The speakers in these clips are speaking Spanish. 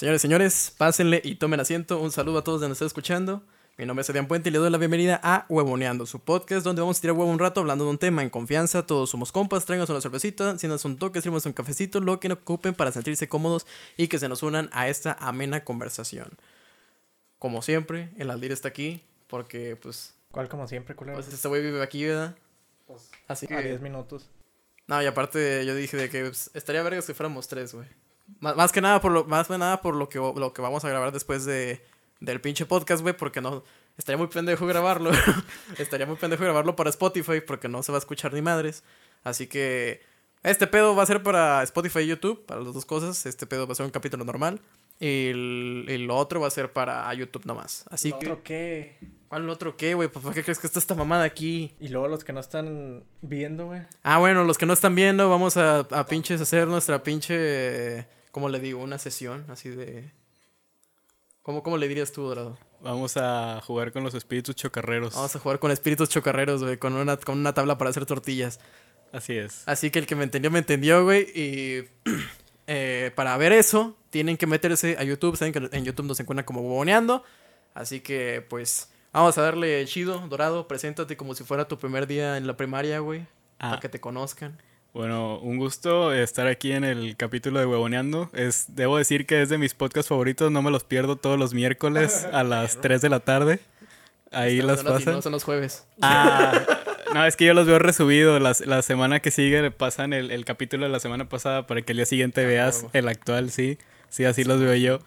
Señores, señores, pásenle y tomen asiento. Un saludo a todos de nos están escuchando. Mi nombre es Adrián Puente y le doy la bienvenida a Huevoneando, su podcast donde vamos a tirar huevo un rato hablando de un tema en confianza. Todos somos compas, tráiganos una cervecita, si nos un toque, sirvamos un cafecito, lo que nos ocupen para sentirse cómodos y que se nos unan a esta amena conversación. Como siempre, el Aldir está aquí porque, pues, ¿Cuál como siempre, culero? pues este güey vive aquí, ¿verdad? Pues, Así a 10 que... minutos. No, y aparte yo dije de que pues, estaría verga si fuéramos tres, güey. Más, más que nada por lo, más que nada por lo que, lo que vamos a grabar después de, del pinche podcast, güey, porque no... Estaría muy pendejo grabarlo. estaría muy pendejo grabarlo para Spotify porque no se va a escuchar ni madres. Así que este pedo va a ser para Spotify y YouTube, para las dos cosas. Este pedo va a ser un capítulo normal. Y, el, y lo otro va a ser para YouTube nomás. Así ¿Lo que... otro qué? ¿Cuál otro qué, güey? ¿Por qué crees que está esta mamada aquí? Y luego los que no están viendo, güey. Ah, bueno, los que no están viendo, vamos a, a pinches hacer nuestra pinche. ¿Cómo le digo? Una sesión así de. ¿Cómo, cómo le dirías tú, Dorado? Vamos a jugar con los espíritus chocarreros. Vamos a jugar con espíritus chocarreros, güey, con una, con una tabla para hacer tortillas. Así es. Así que el que me entendió, me entendió, güey. Y eh, para ver eso, tienen que meterse a YouTube. Saben que en YouTube nos encuentran como boboneando. Así que, pues, vamos a darle chido, Dorado. Preséntate como si fuera tu primer día en la primaria, güey. Ah. Para que te conozcan. Bueno, un gusto estar aquí en el capítulo de Huevoneando. Es, debo decir que es de mis podcasts favoritos. No me los pierdo todos los miércoles a las 3 de la tarde. Ahí las pasan. son los jueves. Ah, no, es que yo los veo resubidos. La, la semana que sigue le pasan el, el capítulo de la semana pasada para que el día siguiente veas huevo. el actual, sí. Sí, así los veo yo.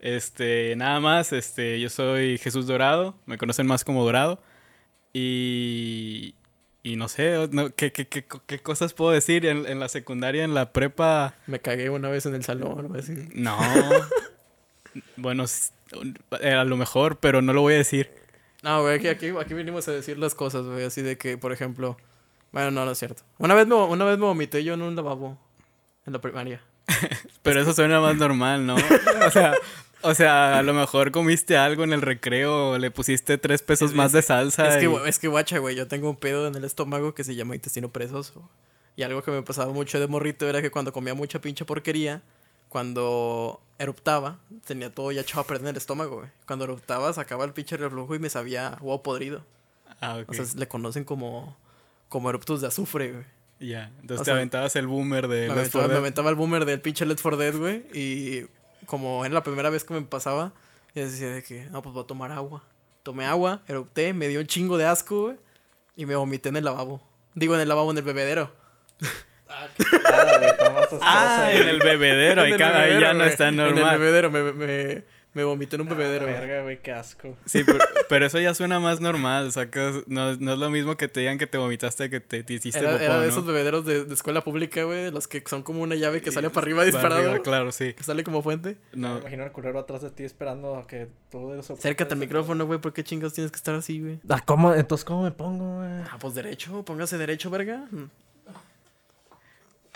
Este, nada más, este, yo soy Jesús Dorado, me conocen más como Dorado. Y, y no sé, no, ¿qué, qué, qué, qué cosas puedo decir? En, en la secundaria, en la prepa, Me cagué una vez en el salón, así. no. bueno, eh, a lo mejor, pero no lo voy a decir. No, güey, aquí, aquí, aquí vinimos a decir las cosas, güey. Así de que, por ejemplo... Bueno, no, no es cierto. Una vez me, una vez me vomité yo en un lavabo. En la primaria. Pero eso suena más normal, ¿no? O sea, o sea, a lo mejor comiste algo en el recreo, le pusiste tres pesos Es- más de salsa. Es que, y- es que, guacha, güey. Yo tengo un pedo en el estómago que se llama intestino perezoso. Y algo que me pasaba mucho de morrito era que cuando comía mucha pinche porquería... Cuando eruptaba, tenía todo ya echado a perder en el estómago, güey. Cuando eruptaba, sacaba el pinche reflujo y me sabía huevo podrido. Ah, ok. O sea, le conocen como, como eruptos de azufre, güey. ya. Entonces o te sea, aventabas el boomer de Me Left aventaba, 4 me aventaba el boomer del pinche Let's for Dead, güey. Y como era la primera vez que me pasaba, yo decía de que, no, pues voy a tomar agua. Tomé agua, erupté, me dio un chingo de asco, güey. Y me vomité en el lavabo. Digo, en el lavabo, en el bebedero. Nada, güey, tomas tus Ah, en el bebedero, En ahí el ca- ahí bebedero, ya no güey. está En el normal. bebedero, me, me, me vomité en un bebedero, güey. Verga, güey, qué asco. Sí, pero, pero eso ya suena más normal, sacas, no, no es lo mismo que te digan que te vomitaste que te, te hiciste Era, popó, era de ¿no? esos bebederos de, de escuela pública, güey. Los que son como una llave que Y- sale para arriba para disparado. arriba, claro, sí. Que sale como fuente. Me No, imagino el culero atrás de ti esperando a que tú eso. Acércate al micrófono, güey. ¿Por qué chingas tienes que estar así, güey? Ah, ¿cómo? Entonces, ¿cómo me pongo, güey? Ah, pues derecho. Póngase derecho, verga.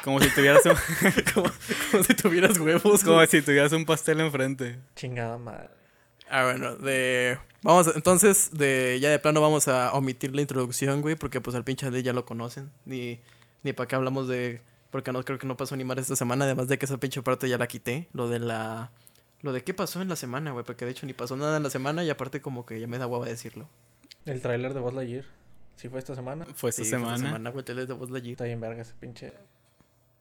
Como si tuvieras un, como, como si tuvieras huevos, como si tuvieras un pastel enfrente. Chingada madre. Ah, bueno, de... Vamos, entonces, de ya de plano vamos a omitir la introducción, güey, porque pues al pinche de ya lo conocen. Ni, ni para qué hablamos de... Porque no creo que no pasó ni mal esta semana, además de que esa pinche parte ya la quité. Lo de la... Lo de qué pasó en la semana, güey, porque de hecho ni pasó nada en la semana y aparte como que ya me da hueva decirlo. El tráiler de Buzz Lightyear. ¿Sí fue esta semana? Fue esta Sí, fue semana. semana, güey, tele de Buzz Lightyear. Está bien verga ese pinche...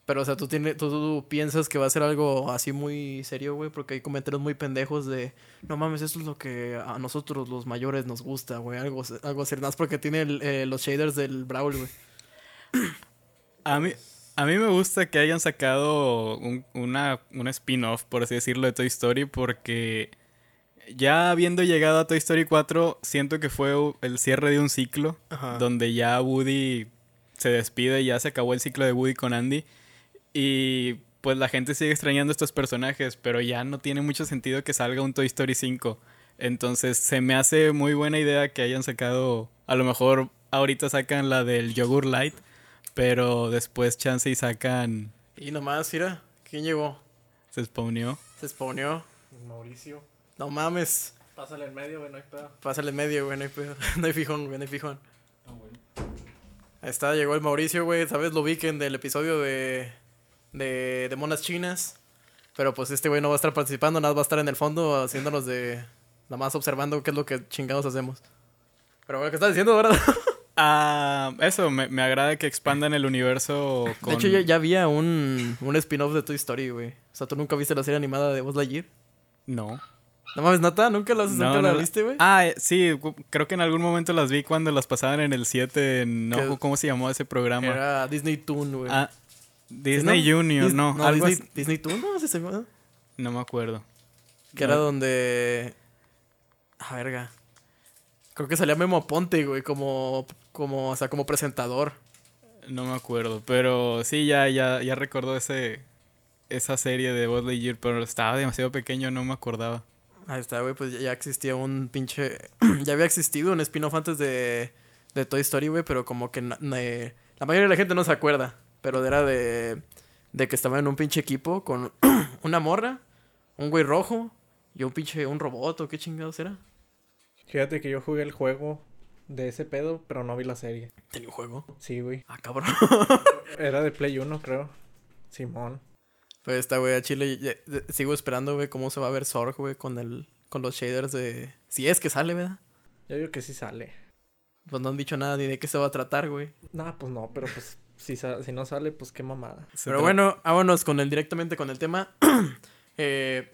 Pero, o sea, ¿tú, tienes, tú, tú piensas que va a ser algo así muy serio, güey, porque hay comentarios muy pendejos de, no mames, esto es lo que a nosotros los mayores nos gusta, güey, algo, algo así, más porque tiene el, eh, los shaders del Brawl, güey. A mí, a mí me gusta que hayan sacado un, una, un spin-off, por así decirlo, de Toy Story, porque ya habiendo llegado a Toy Story 4, siento que fue el cierre de un ciclo, Ajá. donde ya Woody se despide y ya se acabó el ciclo de Woody con Andy. Y pues la gente sigue extrañando estos personajes, pero ya no tiene mucho sentido que salga un Toy Story 5. Entonces se me hace muy buena idea que hayan sacado, a lo mejor ahorita sacan la del Yogur Light, pero después chance y sacan, Y nomás, mira, ¿quién llegó? se spawneó. Se spawneó. Mauricio. No mames, Pásale en medio, güey, no hay pedo. pásale en medio, güey, no hay, pedo. no hay fijón, güey, no hay fijón. Ah, bueno. Ahí está, llegó el Mauricio, güey, ¿sabes? Lo vi que en del episodio de, de, de Monas Chinas. Pero pues este güey no va a estar participando, nada va a estar en el fondo haciéndonos de. Nada más observando qué es lo que chingados hacemos. Pero bueno, ¿qué estás diciendo, verdad? Ah, eso, me, me agrada que expandan el universo con... De hecho, ya, ya había un, un spin-off de Toy Story, güey. O sea, ¿tú nunca viste la serie animada de Buzz Lightyear? No. No mames, Nata, ¿nunca la, nunca la no viste, güey? Ah, eh, sí, creo que en algún momento las vi cuando las pasaban en el 7, no. ¿cómo se llamó ese programa? Era Disney Toon, güey. Ah, ¿Sí, Disney no? Junior, Dis- no, algo Disney, Toon, no, ¿Sí se llama? No me acuerdo. Que era donde. Ah, verga. Creo que salía Memo Ponte, güey, como. como o sea, como presentador. No me acuerdo, pero sí, ya, ya, ya recuerdo ese, esa serie de Buzz Lightyear, pero estaba demasiado pequeño, no me acordaba. Ahí está, güey, pues ya- ya existía un pinche. ya había existido un spin-off antes de, de Toy Story, güey, pero como que na- na- la mayoría de la gente no se acuerda. Pero era de. de que estaba en un pinche equipo con una morra, un güey rojo y un pinche. un robot o qué chingados era. Fíjate que yo jugué el juego de ese pedo, pero no vi la serie. Tenía un juego. Sí, güey. Ah, cabrón. Era de Play 1, creo. Simón. Pues está, güey, a Chile ya- ya- sigo esperando, güey, cómo se va a ver Zorg, güey, con el con los shaders de si es que sale, ¿verdad? Yo digo que sí sale. Pues no han dicho nada ni de qué se va a tratar, güey. Nah, pues no, pero pues si, sa- si no sale, pues qué mamada. Se Pero bueno, vámonos con el directamente con el tema. Eh,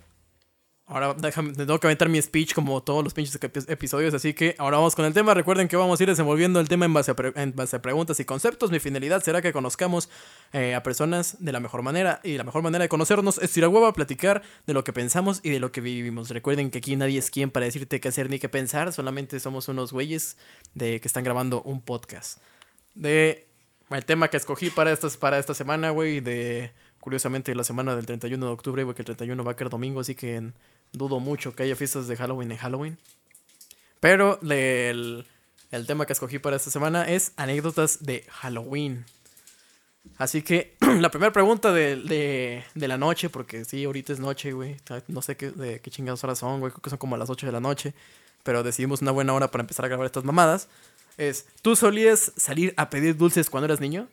ahora déjame, tengo que aventar mi speech como todos los pinches epi- episodios, así que ahora vamos con el tema. Recuerden que vamos a ir desenvolviendo el tema en base a, pre- en base a preguntas y conceptos. Mi finalidad será que conozcamos eh, a personas de la mejor manera y la mejor manera de conocernos es ir a huevo a platicar de lo que pensamos y de lo que vivimos. Recuerden que aquí nadie es quien para decirte qué hacer ni qué pensar, solamente somos unos güeyes de que están grabando un podcast. De el tema que escogí para esta, para esta semana, güey, de curiosamente la semana del 31 de octubre, güey, que el 31 va a caer domingo, así que en- dudo mucho que haya fiestas de Halloween en Halloween. Pero el, el tema que escogí para esta semana es anécdotas de Halloween. Así que la primera pregunta de, de, de la noche, porque sí, ahorita es noche, güey. No sé qué, de qué chingadas horas son, güey. Creo que son como las 8 de la noche. Pero decidimos una buena hora para empezar a grabar estas mamadas. Es, ¿tú solías salir a pedir dulces cuando eras niño?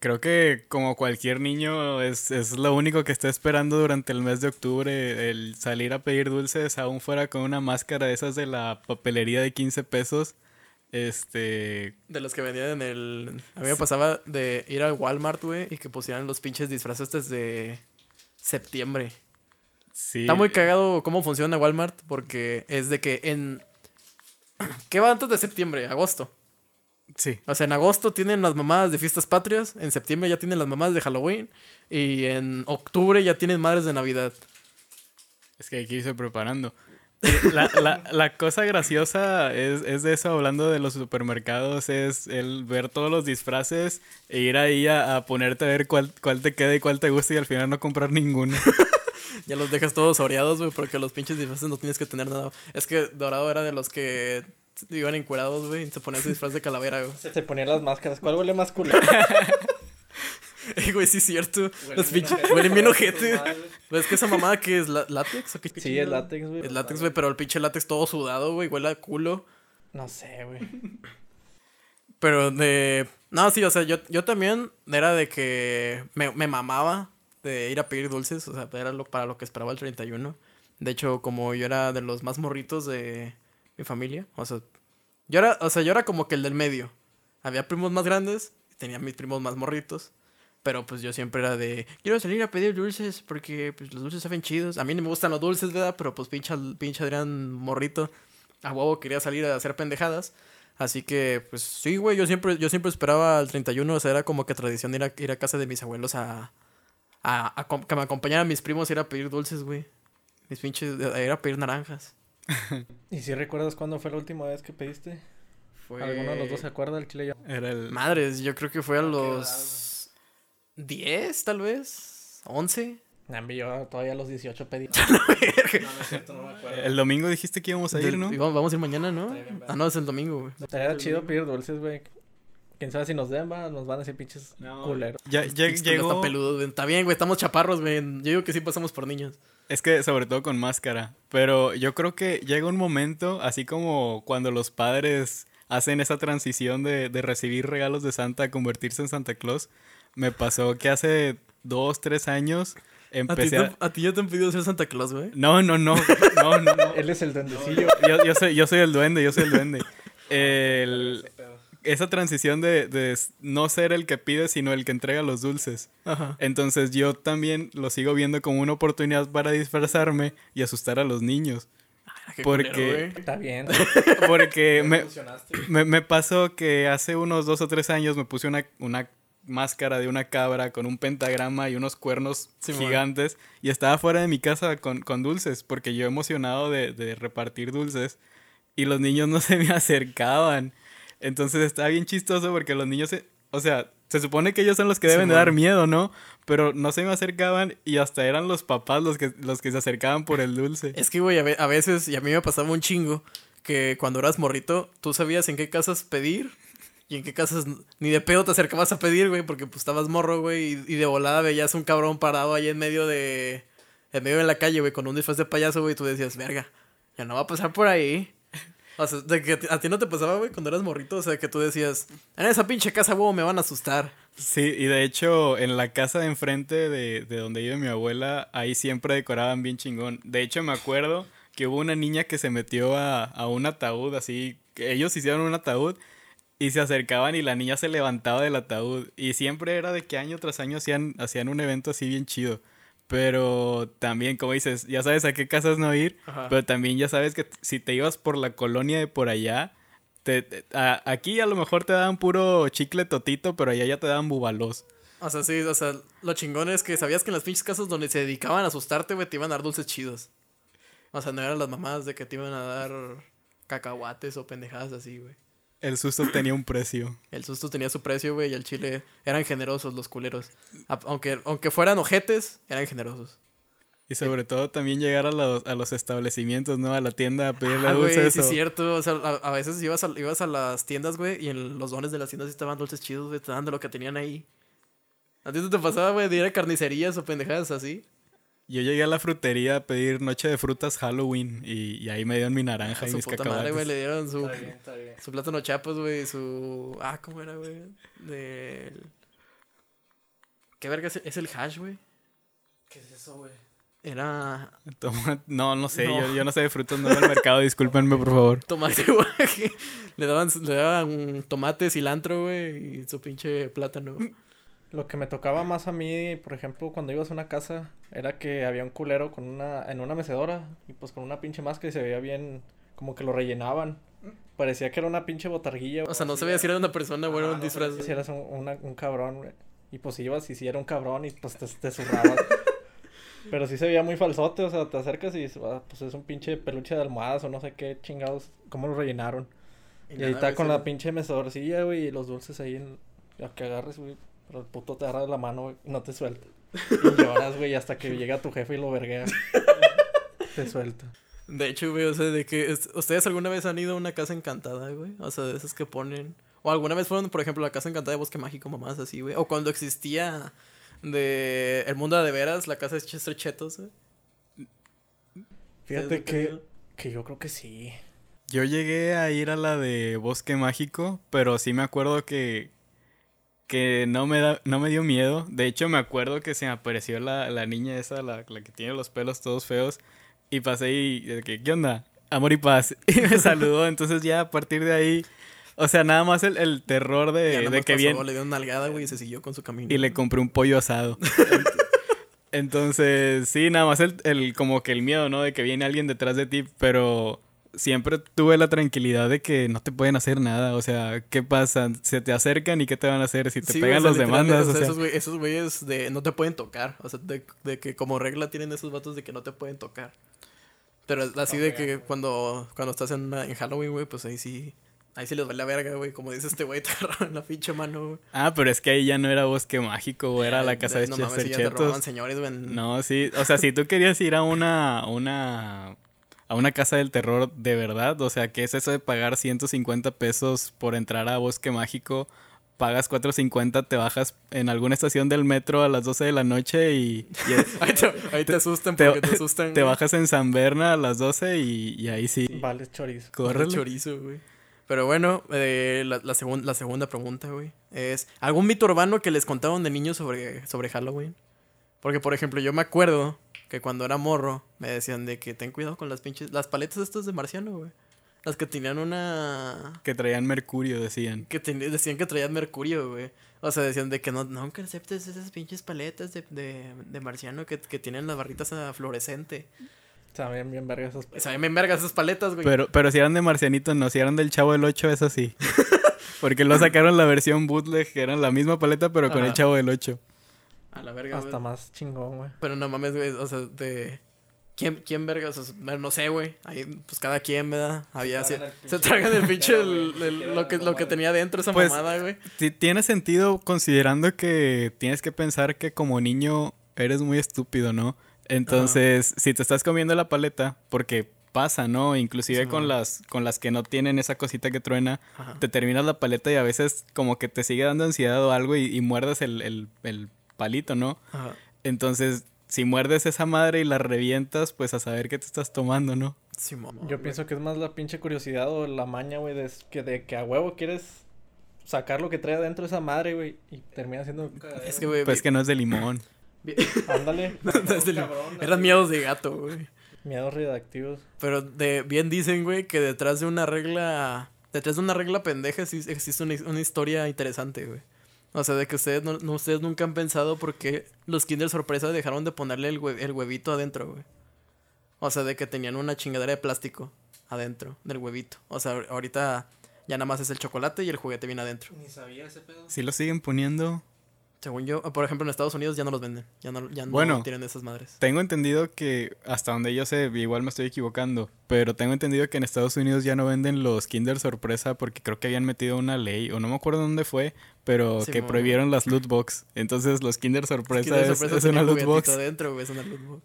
Creo que como cualquier niño es, es lo único que está esperando durante el mes de octubre, el salir a pedir dulces, aún fuera con una máscara de esas de la papelería de 15 pesos. Este, De los que vendían en el... A mí me pasaba de ir al Walmart, güey, y que pusieran los pinches disfraces desde septiembre. sí. Está muy cagado cómo funciona Walmart, porque es de que en... ¿Qué va antes de septiembre? Agosto. Sí. O sea, en agosto tienen las mamadas de fiestas patrias, en septiembre ya tienen las mamadas de Halloween, y en octubre ya tienen madres de Navidad. Es que hay que irse preparando. La, la- la cosa graciosa es, es de eso, hablando de los supermercados, es el ver todos los disfraces e ir ahí a, a ponerte a ver cuál, cuál te queda y cuál te gusta y al final no comprar ninguno. Ya los dejas todos oreados, güey, porque los pinches disfraces no tienes que tener nada. Es que Dorado era de los que iban encuerados, güey, y se ponían su disfraz de calavera, güey. Se, se ponían las máscaras. ¿Cuál huele más culero? Ey, güey, sí es cierto. Los pinches huelen bien ojete. ¿Ves que esa mamada que es la- látex o qué Sí, es látex, güey. Es látex, güey, pero el pinche látex todo sudado, güey, huele a culo. No sé, güey. Pero de... No, sí, o sea, yo, yo también era de que me, me mamaba de ir a pedir dulces, o sea, era lo, para lo que esperaba el 31. De hecho, como yo era de los más morritos de mi familia, o sea, yo era, o sea, yo era como que el del medio. Había primos más grandes tenía mis primos más morritos. Pero pues yo siempre era de, quiero salir a pedir dulces porque pues los dulces saben chidos. A mí no me gustan los dulces, ¿verdad? Pero pues pinche, pinche Adrián morrito, a huevo quería salir a hacer pendejadas. Así que, pues sí, güey, yo siempre, yo siempre esperaba al 31, o sea, era como que tradición ir a, ir a casa de mis abuelos a, a, a que me acompañaran mis primos a ir a pedir dulces, güey. Mis pinches, a ir a pedir naranjas. ¿Y si recuerdas cuándo fue la última vez que pediste? ¿Alguno de los dos se acuerda? El chile yo. Era el... Madres, yo creo que fue a ¿A qué los 10, tal vez, 11. Nah, hombre, yo todavía a los 18 pedí. No, no es cierto, no me acuerdo. El domingo dijiste que íbamos a ir, Del- ¿no? vamos, vamos a ir mañana, ¿no? Ah, no, es el domingo, güey. Estaría chido pedir dulces, güey. Quién sabe si nos den, va, nos van a decir pinches No. culeros. Ya, ya llegó... peludos, güey. Está bien, güey, estamos chaparros, güey. Yo digo que sí pasamos por niños. Es que sobre todo con máscara. Pero yo creo que llega un momento, así como cuando los padres hacen esa transición de, de recibir regalos de Santa a convertirse en Santa Claus. Me pasó que hace dos, tres años empecé ¿A ti, te, ¿A ti ya te han pedido ser Santa Claus, güey? No, no, no. No, no, no. Él es el duendecillo. Yo, yo, soy, yo soy el duende, yo soy el duende. El, esa transición de, de, no ser el que pide, sino el que entrega los dulces. Ajá. Entonces yo también lo sigo viendo como una oportunidad para disfrazarme y asustar a los niños. Ah, Qué Porque- culero. Está bien. Porque me, me, me pasó que hace unos dos o tres años me puse una, una máscara de una cabra con un pentagrama y unos cuernos Simón. gigantes y estaba fuera de mi casa con, con dulces porque yo emocionado de, de repartir dulces y los niños no se me acercaban. Entonces estaba bien chistoso porque los niños, se, o sea, se supone que ellos son los que deben de dar miedo, ¿no? Pero no se me acercaban y hasta eran los papás los que, los que se acercaban por el dulce. Es que, güey, a, ve- a veces, y a mí me pasaba un chingo, que cuando eras morrito, tú sabías en qué casas pedir y en qué casas ni de pedo te acercabas a pedir, güey, porque pues estabas morro, güey, y, y de volada veías un cabrón parado ahí en medio de. en medio de la calle, güey, con un disfraz de payaso, güey, y tú decías, verga, ya no va a pasar por ahí. O sea, de que a ti- no te pasaba, güey, cuando eras morrito, o sea, que tú decías, en esa pinche casa, güey, me van a asustar. Sí, y de hecho, en la casa de enfrente de, de donde vive mi abuela, ahí siempre decoraban bien chingón. De hecho, me acuerdo que hubo una niña que se metió a, a un ataúd, así, que ellos hicieron un ataúd y se acercaban y la niña se levantaba del ataúd. Y siempre era de que año tras año hacían, hacían un evento así bien chido. Pero también, como dices, ya sabes a qué casas no ir, Ajá. pero también ya sabes que si te ibas por la colonia de por allá, te, te- a- aquí a lo mejor te daban puro chicle totito, pero allá ya te daban bubalos. O sea, sí, o sea, lo chingón es que sabías que en las pinches casas donde se dedicaban a asustarte, güey, te iban a dar dulces chidos. O sea, no eran las mamás de que te iban a dar cacahuates o pendejadas así, güey. El susto tenía un precio. El susto tenía su precio, güey, y el chile eran generosos los culeros. Aunque, aunque fueran ojetes, eran generosos. Y sobre todo también llegar a los, a los establecimientos, ¿no? A la tienda a pedirle Ah, dulces. sí es cierto. O sea, a, a veces ibas a, ibas a las tiendas, güey, y en los dones de las tiendas sí estaban dulces chidos, güey, te daban de lo que tenían ahí. ¿A ti no te pasaba, güey, de ir a carnicerías o pendejadas así? Yo llegué a la frutería a pedir noche de frutas Halloween y, y ahí me dieron mi naranja A y su mis puta cacahuates. madre, güey, le dieron su, Está bien, está bien. su plátano chapas, güey, su... Ah, ¿cómo era, güey? Del... ¿Qué verga es, es el hash, güey? ¿Qué es eso, güey? Era Toma- No, no sé, No. Yo, yo no sé de frutas, no del mercado, discúlpenme por favor. tomate, güey. le daban, le daban tomate, cilantro, güey, y su pinche plátano. Lo que me tocaba más a mí, por ejemplo, cuando ibas a una casa, era que había un culero con una, en una mecedora, y pues con una pinche máscara y se veía bien, como que lo rellenaban. Parecía que era una pinche botarguilla. O sea, no sabía si era una persona, güey, era un disfraz. Si eras un, una- un cabrón, güey. Y pues ibas y si era un cabrón y pues te, te zurrabas. Pero sí se veía muy falsote, o sea, te acercas y "Ah, pues es un pinche peluche de almohadas o no sé qué chingados, cómo lo rellenaron. Y, ahí está con se- la pinche mecedorcilla, güey, y los dulces ahí en... A que agarres, güey. Pero el puto te agarra de la mano, güey, y no te suelta. Y lloras, güey, hasta que llega tu jefe y lo verguea. te suelta. De hecho, güey, o sea, de que... es- ¿Ustedes alguna vez han ido a una casa encantada, güey? O sea, de esas que ponen... O alguna vez fueron, por ejemplo, a la casa encantada de Bosque Mágico, mamás así, güey. O cuando existía de El Mundo de Veras, la casa de Chester Chetos, güey. Fíjate ¿Ustedes que, que yo creo que sí. Yo llegué a ir a la de Bosque Mágico, pero sí me acuerdo que, que no, me da, no me dio miedo. De hecho, me acuerdo que se me apareció la, la niña esa, la, la que tiene los pelos todos feos, y pasé y, que, ¿qué onda? Amor y paz. Y me saludó, entonces ya a partir de ahí, o sea, nada más el, el terror de, de que pasó, viene... Le dio una nalgada, güey, y se siguió con su camino. y le compré un pollo asado. Entonces, sí, nada más el, el- como que el miedo, ¿no? De que viene alguien detrás de ti, pero siempre tuve la tranquilidad de que no te pueden hacer nada, o sea, ¿qué pasa? Se te acercan y ¿qué te van a hacer? Si te Sí, güey, pegan o sea, los literal, demandas, o o sea, esos, güey- esos güeyes de no te pueden tocar. O sea, de, de que como regla tienen esos vatos de que no te pueden tocar. Pero así de que cuando, cuando estás en, en Halloween, güey, pues ahí sí. Ahí sí les vale la verga, güey. Como dice este güey, te agarraron la pinche mano, güey. Ah, pero es que ahí ya no era bosque mágico, o era la casa de no mames, sí, ya te robaban señores, güey. No, sí, o sea, si tú querías ir a una, una, a una casa del terror de verdad, o sea, ¿qué es eso de pagar 150 pesos por entrar a Bosque Mágico? Pagas 450, te bajas en alguna estación del metro a las 12 de la noche y, y Ahí te, ahí te asustan porque te asustan. te güey. bajas en San Berna a las 12 y, y ahí sí. Vale, chorizo. Córrele. chorizo, güey. Pero bueno, eh, la, la, segun- la segunda pregunta, güey, es... ¿Algún mito urbano que les contaban de niños sobre, sobre Halloween? Porque, por ejemplo, yo me acuerdo que cuando era morro me decían de que ten cuidado con las pinches. Las paletas estas de marciano, güey. Las que tenían una. Que traían mercurio, decían. Que ten- decían que traían mercurio, güey. O sea, decían de que no, nunca aceptes esas pinches paletas de, de, de marciano que, que tienen las barritas a fluorescente. Saben bien verga esos. Saben bien vergas esas paletas, güey. Pero, pero si eran de Marcianito, no. Si eran del Chavo del 8, eso sí. Porque lo sacaron la versión bootleg, que eran la misma paleta, pero con el. Chavo del 8. A la verga, Hasta más chingón, güey. Pero no mames, güey. O sea, de. ¿Quién, quién vergas? O sea, no sé, güey. Ahí, pues cada quien, ¿verdad? Había. Se, tragan el se pinche tragan el pinche. lo, que, lo que mamada. tenía dentro esa Pues, mamada, güey. Ti- Tiene sentido considerando que tienes que pensar que como niño eres muy estúpido, ¿no? Entonces, si te estás comiendo la paleta, porque pasa, ¿no? Inclusive Sí, con man. las con las que no tienen esa cosita que truena, Ajá. te terminas la paleta y a veces como que te sigue dando ansiedad o algo y, y muerdes el, el- el palito, ¿no? Ajá. Entonces, si muerdes esa madre y la revientas, pues a saber qué te estás tomando, ¿no? Simón, Yo güey. pienso que es más la pinche curiosidad o la maña, güey, de, que, de que a huevo quieres sacar lo que trae adentro esa madre, güey, y termina siendo. Es que, güey. Pues que no es de limón. Ándale. desde el- Cabrón, Eran así. miedos de gato, güey. Miedos redactivos. Pero de, bien dicen, güey, que detrás de una regla. Detrás de una regla pendeja sí existe una, una historia interesante, güey. O sea, de que ustedes, no, no- ustedes nunca han pensado por qué los Kinder Sorpresa dejaron de ponerle el, hue- el huevito adentro, güey. O sea, de que tenían una chingadera de plástico adentro del huevito. O sea, ahor- ahorita ya nada más es el chocolate y el juguete viene adentro. Ni sabía ese pedo. Si lo siguen poniendo, Según yo, por ejemplo, en Estados Unidos ya no los venden. Ya no, ya no Bueno. tienen esas madres. Tengo entendido que, hasta donde yo sé, igual me estoy equivocando, pero tengo entendido que en Estados Unidos ya no venden los Kinder Sorpresa porque creo que habían metido una ley, o no me acuerdo dónde fue, pero Sí, que prohibieron las loot box. Entonces los Kinder Sorpresa, Kinder es, Sorpresa es tenía una loot juguetito box. adentro, es una loot box.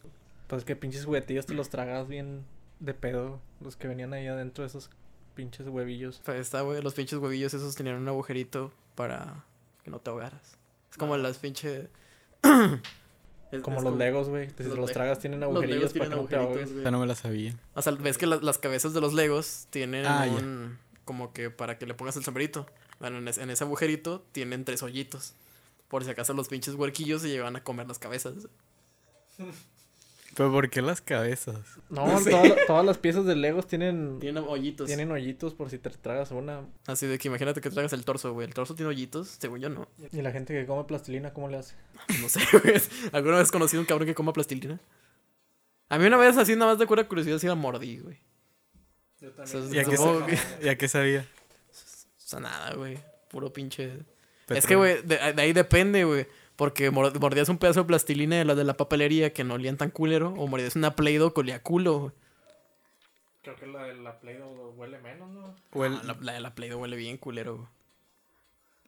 Pues que pinches juguetillos te los tragas bien de pedo. Los que venían ahí adentro de esos pinches huevillos. Pues está, güey, los pinches huevillos esos tenían un agujerito para que no te ahogaras. Es como las pinches... Es- Como es los legos, güey. Si los los tragas tienen Los agujerillos para tienen que no te agujeritos, ahogues. Esa no me la sabía. O sea, ves que las, las cabezas de los legos tienen Ah, ya. un... Como que para que le pongas el sombrerito. Bueno, en, ese- en ese agujerito tienen tres hoyitos. Por si acaso los pinches huerquillos se llevan a comer las cabezas. Pero ¿por qué las cabezas? No, No sé. todas, la- todas las piezas de legos tienen, Tienen hoyitos. tienen hoyitos por si te tragas una. Así de que imagínate que tragas el torso, güey. El torso tiene hoyitos, según yo no. Y la gente que come plastilina, ¿cómo le hace? No sé, güey. ¿Alguna vez conocido un cabrón que coma plastilina? A mí una vez así, nada más de cura curiosidad, sí la mordí, güey. Yo O sea, ¿Y a qué, supongo sa- que- ¿Y a qué sabía? O sea, nada, güey. Puro pinche... Es que, güey, de, de ahí depende, güey. Porque mor- mordías un pedazo de plastilina de la de la papelería que no olían tan culero. O mordías una Play-Doh que olía culo. Creo que la de la Play-Doh huele menos, ¿no? Ah, la, la de la Play-Doh huele bien culero.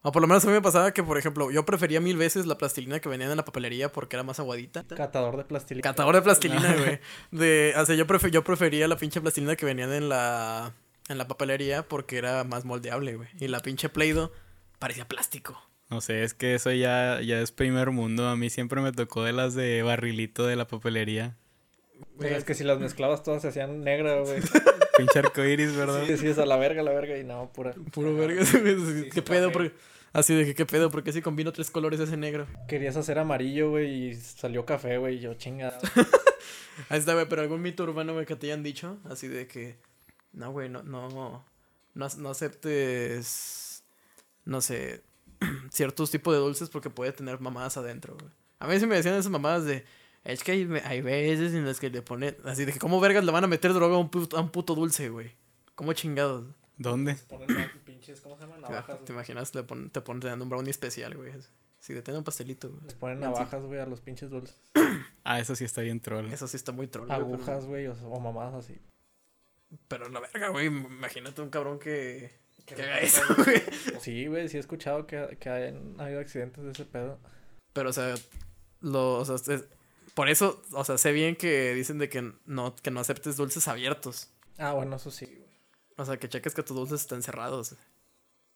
O por lo menos a mí me pasaba que, por ejemplo, yo prefería mil veces la plastilina que venía en la papelería porque era más aguadita. Catador de plastilina. Catador de plastilina, güey. De, o sea, yo, prefe- yo prefería la pinche plastilina que venían en la, en la papelería porque era más moldeable, güey. Y la pinche Play-Doh parecía plástico. No sé, es que eso ya, ya es primer mundo. A mí siempre me tocó de las de barrilito de la papelería. Güey, es que si las mezclabas todas se hacían negras, güey. Pinche arcoiris, ¿verdad? Sí, sí, es a la verga, la verga. Y no, pura. Puro verga. ¿Qué pedo? Por- Así de que, ¿qué pedo? ¿Por qué si combino tres colores ese negro? Querías hacer amarillo, güey, y salió café, güey. Y yo, chingada. Ahí está, güey, pero algún mito urbano, güey, que te hayan dicho. Así de que, no, güey, no, no, no, no aceptes, no sé, ciertos tipos de dulces porque puede tener mamadas adentro, güey. A mí sí me decían esas mamadas de, es que hay, hay veces en las que le ponen, así de que, ¿cómo vergas le van a meter droga a un puto, a un puto dulce, güey? ¿Cómo chingados? ¿Dónde? Ponen pinches, ¿cómo se llaman? ¿Te imaginas? Le pon- te ponen te dan un brownie especial, güey. Si te un pastelito, güey. Les ponen navajas, güey, a los pinches dulces. Ah, eso sí está bien troll. Eso sí está muy troll, güey, pero- Agujas, güey, o, o mamadas así. Pero la verga, güey. Imagínate un cabrón que, que haga eso, güey. Sí, güey, sí he escuchado que, que han habido accidentes de ese pedo. Pero, o sea, lo, o sea, es- por eso, o sea, sé bien que dicen de que no, que no aceptes dulces abiertos. Ah, bueno, eso sí, güey. O sea, que cheques que tus dulces están cerrados.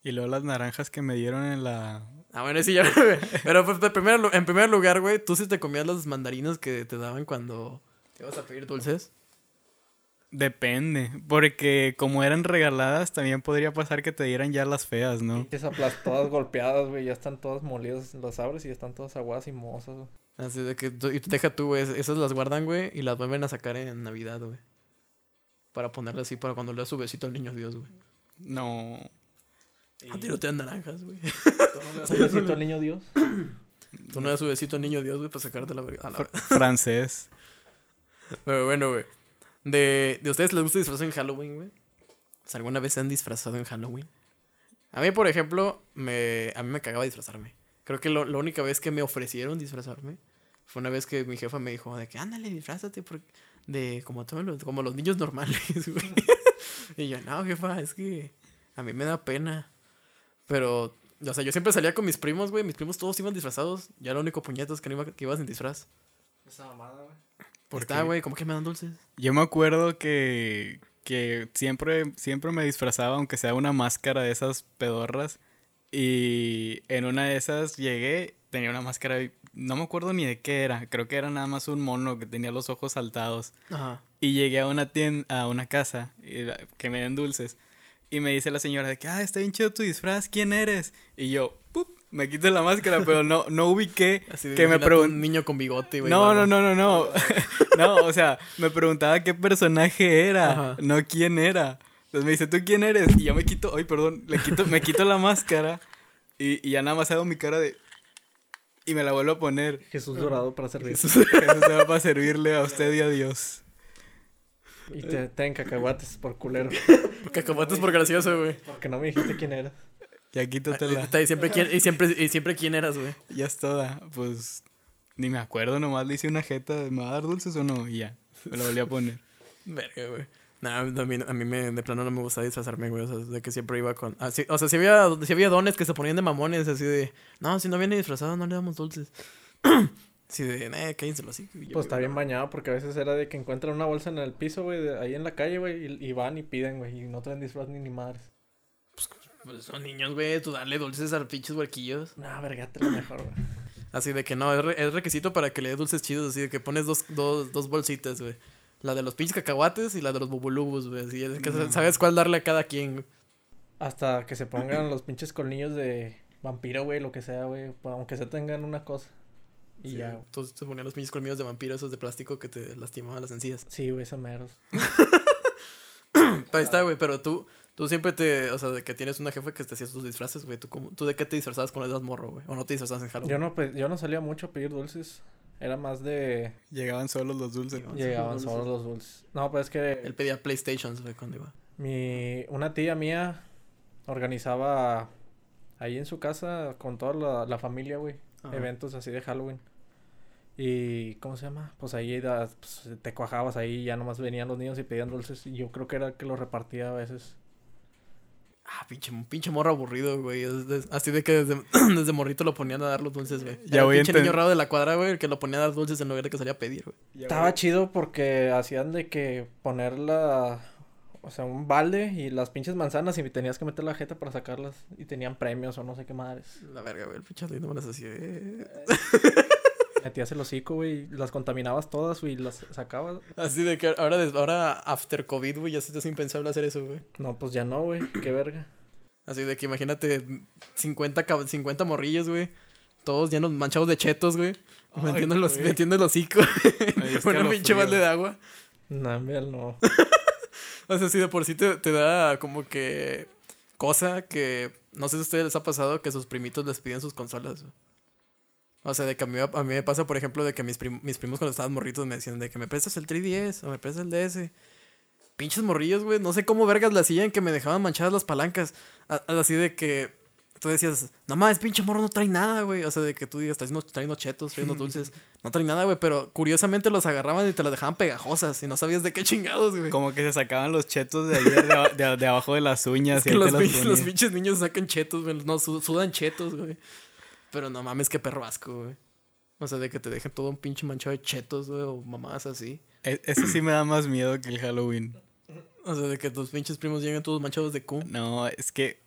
Y luego las naranjas que me dieron en la... Ah, bueno, sí, ya, güey. Pero pues, de primer en primer lugar, güey, tú sí te comías las mandarinas que te daban cuando te ibas a pedir dulces. Depende, porque como eran regaladas, también podría pasar que te dieran ya las feas, ¿no? Pinches aplas- todas golpeadas, güey, ya están todas molidas. Las abres y ya están todas aguadas y mozas, güey. Así de que, tú- y deja tú, güey, esas las guardan, güey, y las vuelven a sacar en Navidad, güey. Para ponerle así para cuando le da su besito al niño Dios, güey. No. A ti no te dan naranjas, güey. Un besito al niño Dios. Tú no das su besito al niño Dios, güey, para sacarte la verga. francés. Pero bueno, güey. De, ¿De ustedes les gusta disfrazarse en Halloween, güey? Sea, ¿Alguna vez se han disfrazado en Halloween? A mí, por ejemplo, me, a mí me cagaba disfrazarme. Creo que lo- la única vez que me ofrecieron disfrazarme fue una vez que mi jefa me dijo de que ándale, disfrázate por- de como todos los, como los niños normales, güey. y yo, no, jefa, es que a mí me da pena. Pero, o sea, yo siempre salía con mis primos, güey. Mis primos todos iban disfrazados. Ya lo único puñetas que no iba, que iba sin disfraz. Esa mamada, güey. ¿Por Está, qué? güey, ¿cómo que me dan dulces? Yo me acuerdo que, que siempre, siempre me disfrazaba, aunque sea una máscara de esas pedorras. Y en una de esas llegué, tenía una máscara, no me acuerdo ni de qué era. Creo que era nada más un mono que tenía los ojos saltados. Ajá. Y llegué a una tienda, a una casa, y que me den dulces. Y me dice la señora de que, ah, está bien chido tu disfraz, ¿quién eres? Y yo, ¡pup! Me quito la máscara, pero no, no ubiqué Así de que me preguntó. Un niño con bigote, güey. No, no, no, no, no. no, o sea, me preguntaba qué personaje era, Ajá. no quién era. Entonces me dice, ¿tú quién eres? Y yo me quito, ay, perdón, le quito, me quito la máscara y, y ya nada más hago mi cara de... Y me la vuelvo a poner. Jesús dorado para servir. Jesús se va para servirle a usted y a Dios. Y te, te den cacahuates por culero. Cacahuates por gracioso, güey. Porque no me dijiste quién eras. Ya quítatela. Y siempre quién, y siempre, y siempre quién eras, güey. Ya es toda. Pues ni me acuerdo, nomás le hice una jeta de, ¿me va a dar dulces o no? Y ya, me la volví a poner. Verga, güey. Nah, a mí, a mí me, de plano no me gustaba disfrazarme, güey. O sea, de que siempre iba con. así- o sea, si había, si había dones que se ponían de mamones, así de. No, si no viene disfrazado, no le damos dulces. Así de, eh, cállenselo así. Pues está bien bañado porque a veces era de que encuentran una bolsa en el piso, güey, ahí en la calle, güey, y, y van y piden, güey, y no traen disfraz ni ni madres. Pues son niños, güey. Tú darle dulces a pinches huerquillos. No, vergate lo mejor, güey. Así de que no, es, re- es requisito para que le des dulces chidos. Así de que pones dos, dos, dos bolsitas, güey. La de los pinches cacahuates y la de los bubulubus, güey. Así es que sabes cuál darle a cada quien, güey. Hasta que se pongan los pinches colmillos de vampiro, güey, lo que sea, güey, aunque se tengan una cosa. Y Sí, ya, güey. Entonces te ponían los pinches colmillos de vampiro esos de plástico que te lastimaban las encías. Sí, güey, esos meros. Ahí está, güey, pero tú, tú siempre te, o sea, de que tienes una jefa que te hacía tus disfraces, güey. ¿Tú, cómo- ¿Tú de qué te disfrazabas cuando eras morro, güey? ¿O no te disfrazabas en Halloween? Yo no, pe- yo no salía mucho a pedir dulces. Era más de... Llegaban solos los dulces. ¿no? Llegaban los solos los dulces. No, pues es que Él pedía PlayStations, güey, cuando iba. mi... Una tía mía organizaba ahí en su casa con toda la, la familia, güey. Ajá. Eventos así de Halloween. Y, ¿cómo se llama? Pues ahí da- pues, te cuajabas ahí ya nomás venían los niños y pedían dulces. Y yo creo que era el que los repartía a veces. Ah, pinche, pinche morro aburrido, güey. Así de que desde, desde morrito lo ponían a dar los dulces, güey. Ya a pinche niño raro de la cuadra, güey, el que lo ponía a dar dulces en lugar de que salía a pedir, güey. Estaba chido porque hacían de que poner la... O sea, un balde y las pinches manzanas y tenías que meter la jeta para sacarlas. Y tenían premios o no sé qué madres. La verga, güey. El pinche lindo me las hacía. Metías el hocico, güey. Las contaminabas todas, güey, las sacabas. Así de que ahora, ahora after COVID, güey, ya se te hace impensable hacer eso, güey. No, pues ya no, güey. Qué verga. Así de que imagínate 50, cab- 50 morrillos, güey. Todos llenos, manchados de chetos, güey. Metiendo, los, metiendo el hocico. Una pinche balde de agua. No, mira, no. O sea, sí, de por sí te, te da como que cosa que no sé si a ustedes les ha pasado que sus primitos les piden sus consolas. güey. O sea, de que a mí, a mí me pasa, por ejemplo, de que mis, prim- mis primos cuando estaban morritos me decían de que me prestas el 3DS o me prestas el DS. Pinches morrillos, güey. No sé cómo vergas la hacían que me dejaban manchadas las palancas. A- así de que tú decías, no mames, pinche morro no trae nada, güey. O sea, de que tú digas, unos, trae unos chetos, trae unos dulces. No trae nada, güey. Pero curiosamente los agarraban y te las dejaban pegajosas y no sabías de qué chingados, güey. Como que se sacaban los chetos de ahí de, de- de abajo de las uñas. Es que los, los pinches niños sacan chetos, güey. No, su- sudan chetos, güey. Pero no mames, qué perro asco, güey. O sea, de que te dejen todo un pinche manchado de chetos, güey, o mamadas así. E- Eso sí me da más miedo que el Halloween. O sea, de que tus pinches primos lleguen todos manchados de Q. No, es que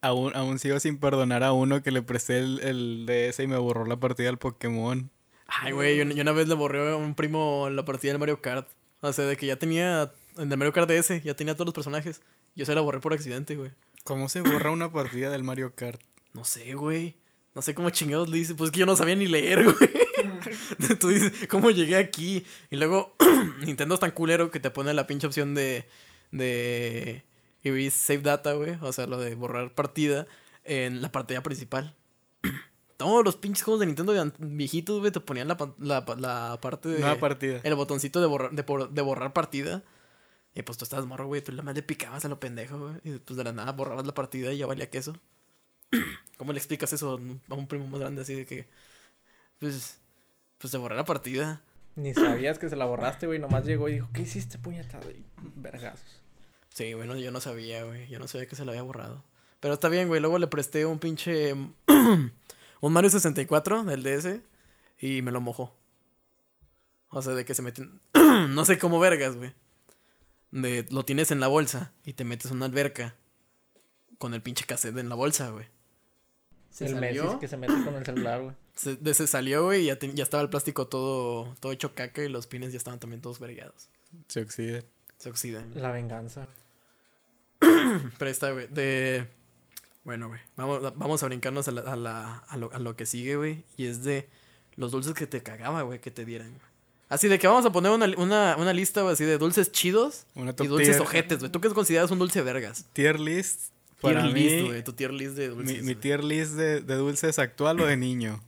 aún, aún sigo sin perdonar a uno que le presté el, el DS y me borró la partida del Pokémon. Ay, güey, yo, yo una vez le borré a un primo la partida del Mario Kart. O sea, de que ya tenía, en el Mario Kart DS, ya tenía todos los personajes. Yo se la borré por accidente, güey. ¿Cómo se borra una partida del Mario Kart? No sé, güey. No sé cómo chingados le dice. Pues que yo no sabía ni leer, güey. Tú dices, ¿cómo llegué aquí? Y luego, Nintendo es tan culero que te pone la pinche opción de. de. save data, güey. O sea, lo de borrar partida en la partida principal. Todos los pinches juegos de Nintendo viejitos, güey, te ponían la, la, la parte de. Nueva partida. el botoncito de borrar, de, por- de borrar partida. Y pues tú estabas morro, güey. Tú la más le picabas a lo pendejo, güey. Y pues de la nada borrabas la partida y ya valía queso. ¿Cómo le explicas eso a un primo más grande así de que. Pues. Pues te borré la partida. Ni sabías que se la borraste, güey. Nomás llegó y dijo, ¿qué hiciste, puñetado? Y vergazos. Sí, bueno, yo no sabía, güey. Yo no sabía que se lo había borrado. Pero está bien, güey. Luego le presté un pinche. un Mario 64 del DS. Y me lo mojó. O sea, de que se meten. no sé cómo vergas, güey. De lo tienes en la bolsa y te metes en una alberca. Con el pinche cassette en la bolsa, güey. Se el salió. Messi que se mete con el celular, güey. Se, de se salió, güey, y ya, te- ya estaba el plástico todo, todo hecho caca y los pines ya estaban también todos vergados. Se oxida. Se oxidan. La venganza. Pero está, güey, de... Bueno, güey, vamos, vamos a brincarnos a, la- a, la- a lo, a lo que sigue, güey. Y es de los dulces que te cagaba, güey, que te dieran. güey. Así de que vamos a poner una, una, una lista, güey, así de dulces chidos Una y dulces tier. ojetes, güey. ¿Tú qué consideras un dulce vergas? Tier list. Tier Para list, mí, güey, tu tier list de dulces. mi, mi tier list de, de dulces actual o de niño.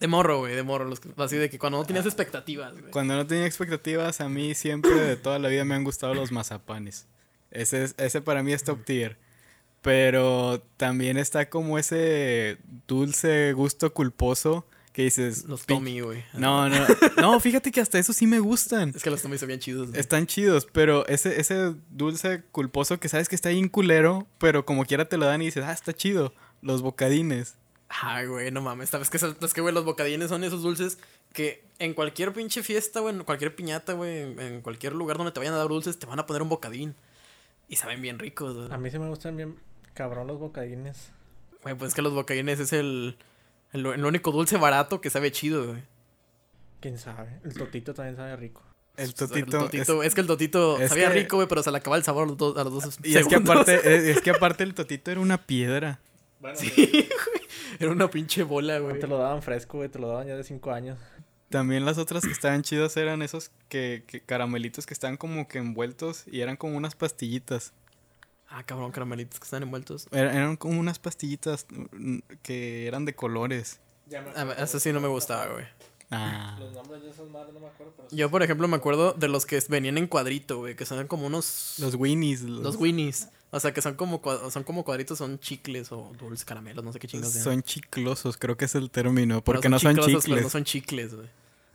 De morro, güey, de morro. los así de que cuando no tenías expectativas, güey. Cuando no tenía expectativas, a mí siempre de toda la vida me han gustado los mazapanes. Ese, es- ese para mí es top tier. Pero también está como ese dulce gusto culposo que dices... Los "Pin- Tommy, güey. No, no, no, fíjate que hasta eso sí me gustan. Es que los Tommy son bien chidos, güey. Están chidos, pero ese, ese dulce culposo que sabes que está bien culero, pero como quiera te lo dan y dices, ah, está chido. Los bocadines. Ay, güey, no mames. Es que, es que, güey, los bocadines son esos dulces que en cualquier pinche fiesta, güey, en cualquier piñata, güey, en, en cualquier lugar donde te vayan a dar dulces, te van a poner un bocadín. Y saben bien ricos, güey. A mí sí me gustan bien cabrón los bocadines. Güey, pues es que los bocadines es el, el, el único dulce barato que sabe chido, güey. ¿Quién sabe? El totito también sabe rico. El totito. es- es, que el totito es sabía que- rico, güey, pero se le acaba el sabor a los dos, a los dos y es que segundos. aparte, es, es que aparte el totito era una piedra. Sí, güey. Era una pinche bola, No güey. te lo daban fresco, güey. Te lo daban ya de 5 años. También las otras que estaban chidas eran esos que, que caramelitos que estaban como que envueltos y eran como unas pastillitas. Ah, cabrón, caramelitos que están envueltos. Era- Eran como unas pastillitas mm, que eran de colores. A ver, eso sí no me gustaba, güey. Ah. nombres de esas madres no me acuerdo, pero... Yo, por ejemplo, me acuerdo de los que venían en cuadrito, güey, que son como unos... Los Winnies. Los Winnies. O sea, que son como, son como cuadritos, son chicles o dulces caramelos, no sé qué chingados sean. Son chiclosos, creo que es el término. Pero Porque no son chicles. no son chicles, güey.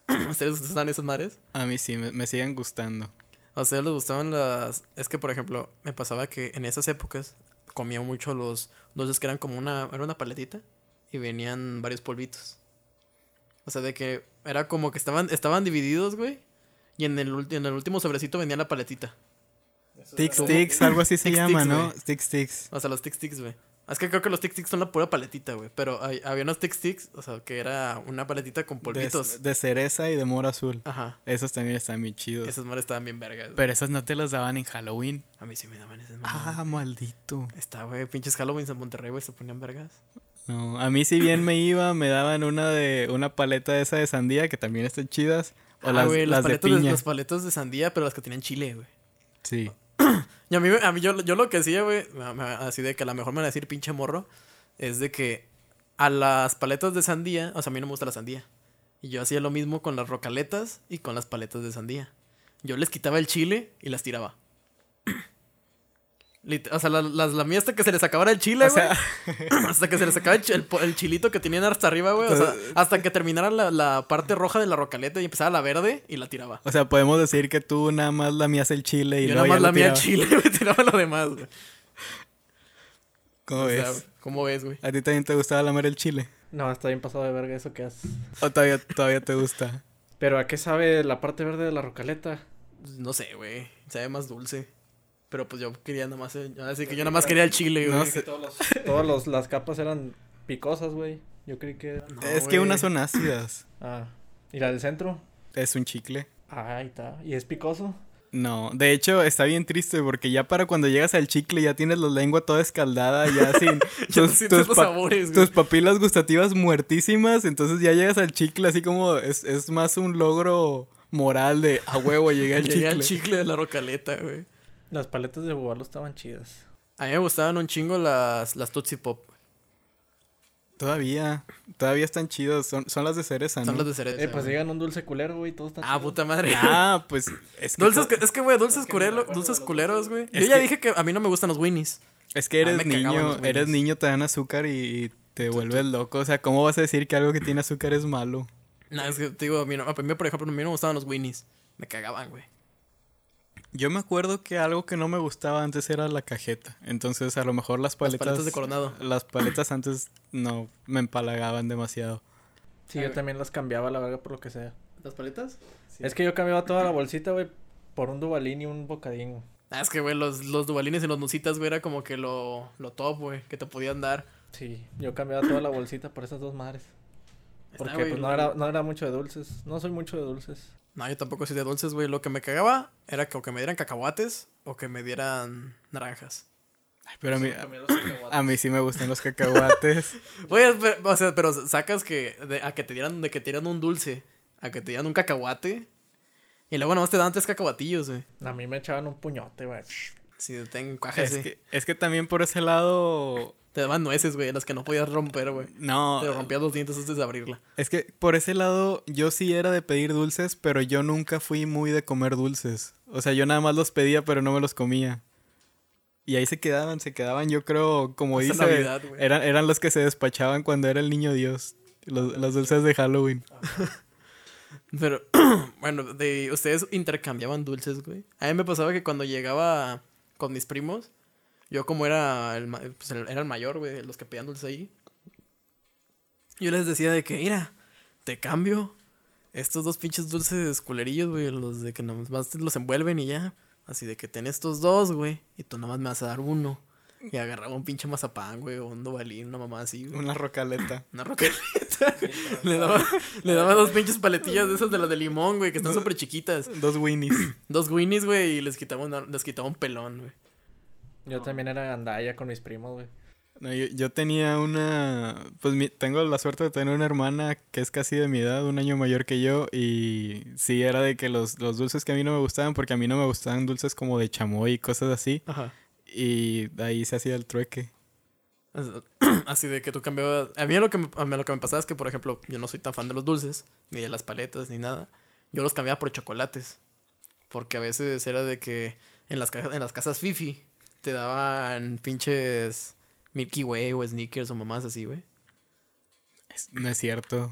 ¿Ustedes gustan esas madres? A mí sí, me, me siguen gustando. ¿A ustedes les gustaban las...? Es que, por ejemplo, me pasaba que en esas épocas comía mucho los dulces que eran como una... Era una paletita y venían varios polvitos. O sea, de que era como que estaban, estaban divididos, güey. Y en el, ulti- en el último sobrecito venía la paletita. Tic Tics, algo así se llama, Tics, ¿no? Tic Tics. O sea, los Tic Tics, güey. Es que creo que los Tic Tics son la pura paletita, güey. Pero hay- había unos Tic Tics, o sea, que era una paletita con De, polvitos. de cereza y de mora azul. Ajá. Esos también están bien chidos. Esas madres estaban bien vergas. güey. Pero esas no te las daban en Halloween. A mí sí me daban esas madres. Ah, maldito. Está, güey. Pinches Halloween en Monterrey, güey, se ponían vergas. No, a mí si bien me iba, me daban una de una paleta esa de sandía que también están chidas. O ah, las, güey, las los de paletos de, piña. los paletos de sandía, pero las que tenían chile, güey. Sí. Y a mí, a mí yo, yo lo que hacía, güey, así de que a lo mejor me van a decir pinche morro, es de que a las paletas de sandía, o sea, a mí no me gusta la sandía. Y yo hacía lo mismo con las rocaletas y con las paletas de sandía. Yo les quitaba el chile y las tiraba. O sea, la- las la mía hasta que se les acabara el chile, O güey. sea, hasta que se les acabara el, chilito que tenían hasta arriba, güey. O sea, hasta que terminara la, la parte roja de la rocaleta y empezaba la verde y la tiraba. o sea, podemos decir que tú nada más lamías el chile y yo luego nada más ya lo la mía el chile, güey, tiraba lo demás, güey. ¿Cómo O sea, ves? ¿Cómo ves, güey? ¿A ti también te gustaba lamer el chile? No, está bien pasado de verga eso que haces. ¿O todavía, todavía te gusta? Pero ¿a qué sabe la parte verde de la rocaleta? No sé, güey. Sabe más dulce. Pero pues yo quería nada más. eh, Así que yo nada más quería el chile, güey. No sé. Todas los- las capas eran picosas, güey. Yo creí que... No, es que güey. unas son ácidas. Ah. ¿Y la del centro? Es un chicle. Ah, ahí está. ¿Y es picoso? No, de hecho está bien triste porque ya para cuando llegas al chicle ya tienes la lengua toda escaldada, ya sin Ya tus, tus los sabores, güey. tus papilas gustativas muertísimas, entonces ya llegas al chicle así como es, es más un logro moral de a huevo llegué al Llegué chicle. al chicle de la rocaleta, güey. Las paletas de bubalo estaban chidas. A mí me gustaban un chingo las, las Tootsie Pop. Todavía, todavía están chidos, son, son las de cereza, Son ¿no? las de cereza. Eh, pues digan un dulce culero, güey, todo está Ah, chido. puta madre. Ah, pues es que, Dulces, es que, güey, dulces, curelo- dulces culeros, güey. Yo ya que- dije que a mí no me gustan los Winnies. es que eres niño, eres niño, te dan azúcar y, y te vuelves loco, o sea, ¿cómo vas a decir que algo que tiene azúcar es malo? No, es que te digo, a mí, no- a mí, por ejemplo, a mí no me gustaban los Winnies. Me cagaban, güey. Yo me acuerdo que algo que no me gustaba antes era la cajeta. Entonces, a lo mejor las Las paletas. paletas de Coronado. Las paletas antes no me empalagaban demasiado. Sí, yo también las cambiaba la verga por lo que sea. ¿Las paletas? Es que yo cambiaba toda la bolsita, güey, por un dubalín y un bocadín. Ah, es que, güey, los, los dubalines y los nusitas, güey, era como que lo, lo top, güey, que te podían dar. Sí, yo cambiaba toda la bolsita por esas dos madres. Porque güey, pues no era, no era mucho de dulces. No soy mucho de dulces. No, yo tampoco soy de dulces, güey. Lo que me cagaba era que o que me dieran cacahuates o que me dieran naranjas. Ay, Pero a mí, a mí sí me gustan los cacahuates. Güey, o sea, pero sacas que de- a que te dieran, de que te dieran un dulce, a que te dieran un cacahuate. Y luego nomás te daban tres cacahuatillos, güey. A mí me echaban un puñote, güey. Si te ten cuajes, es, sí. que, es que también por ese lado. Te daban nueces, güey, las que no podías romper, güey. No. Te rompías los dientes antes de abrirla. Es que por ese lado yo sí era de pedir dulces, pero yo nunca fui muy de comer dulces. O sea, yo nada más los pedía, pero no me los comía. Y ahí se quedaban, se quedaban, yo creo, como Hasta dice, Navidad, güey. eran, eran los que se despachaban cuando era el niño Dios. Los, los dulces de Halloween. Pero, bueno, de, ustedes intercambiaban dulces, güey. A mí me pasaba que cuando llegaba con mis primos, yo como era el, pues, el- era el mayor, güey, de los que pedían dulces ahí. Yo les decía de que, mira, te cambio estos dos pinches dulces culerillos, güey, los de que nomás los envuelven y ya. Así de que ten estos dos, güey, y tú nomás me vas a dar uno. Y agarraba un pinche mazapán, güey, o un dobalín, una mamá así, güey. Una rocaleta. Una roquelita. le, daba, le daba dos pinches paletillas de esas de las de limón, güey, que están súper chiquitas. Dos Winnies. Dos Winnies, güey, y les quitaba, una- les quitaba un pelón, güey. Yo también era gandalla con mis primos, güey. No, yo, yo tenía una. Pues mi- tengo la suerte de tener una hermana que es casi de mi edad, un año mayor que yo. Y sí, era de que los, los dulces que a mí no me gustaban, porque a mí no me gustaban dulces como de chamoy y cosas así. Ajá. Y de ahí se hacía el trueque. Así de que tú cambiabas. A mí lo que, me, a mí lo que me pasaba es que, por ejemplo, yo no soy tan fan de los dulces, ni de las paletas, ni nada. Yo los cambiaba por chocolates. Porque a veces era de que en las, en las casas Fifi te daban pinches Milky Way o Snickers o mamás así, güey. No es cierto.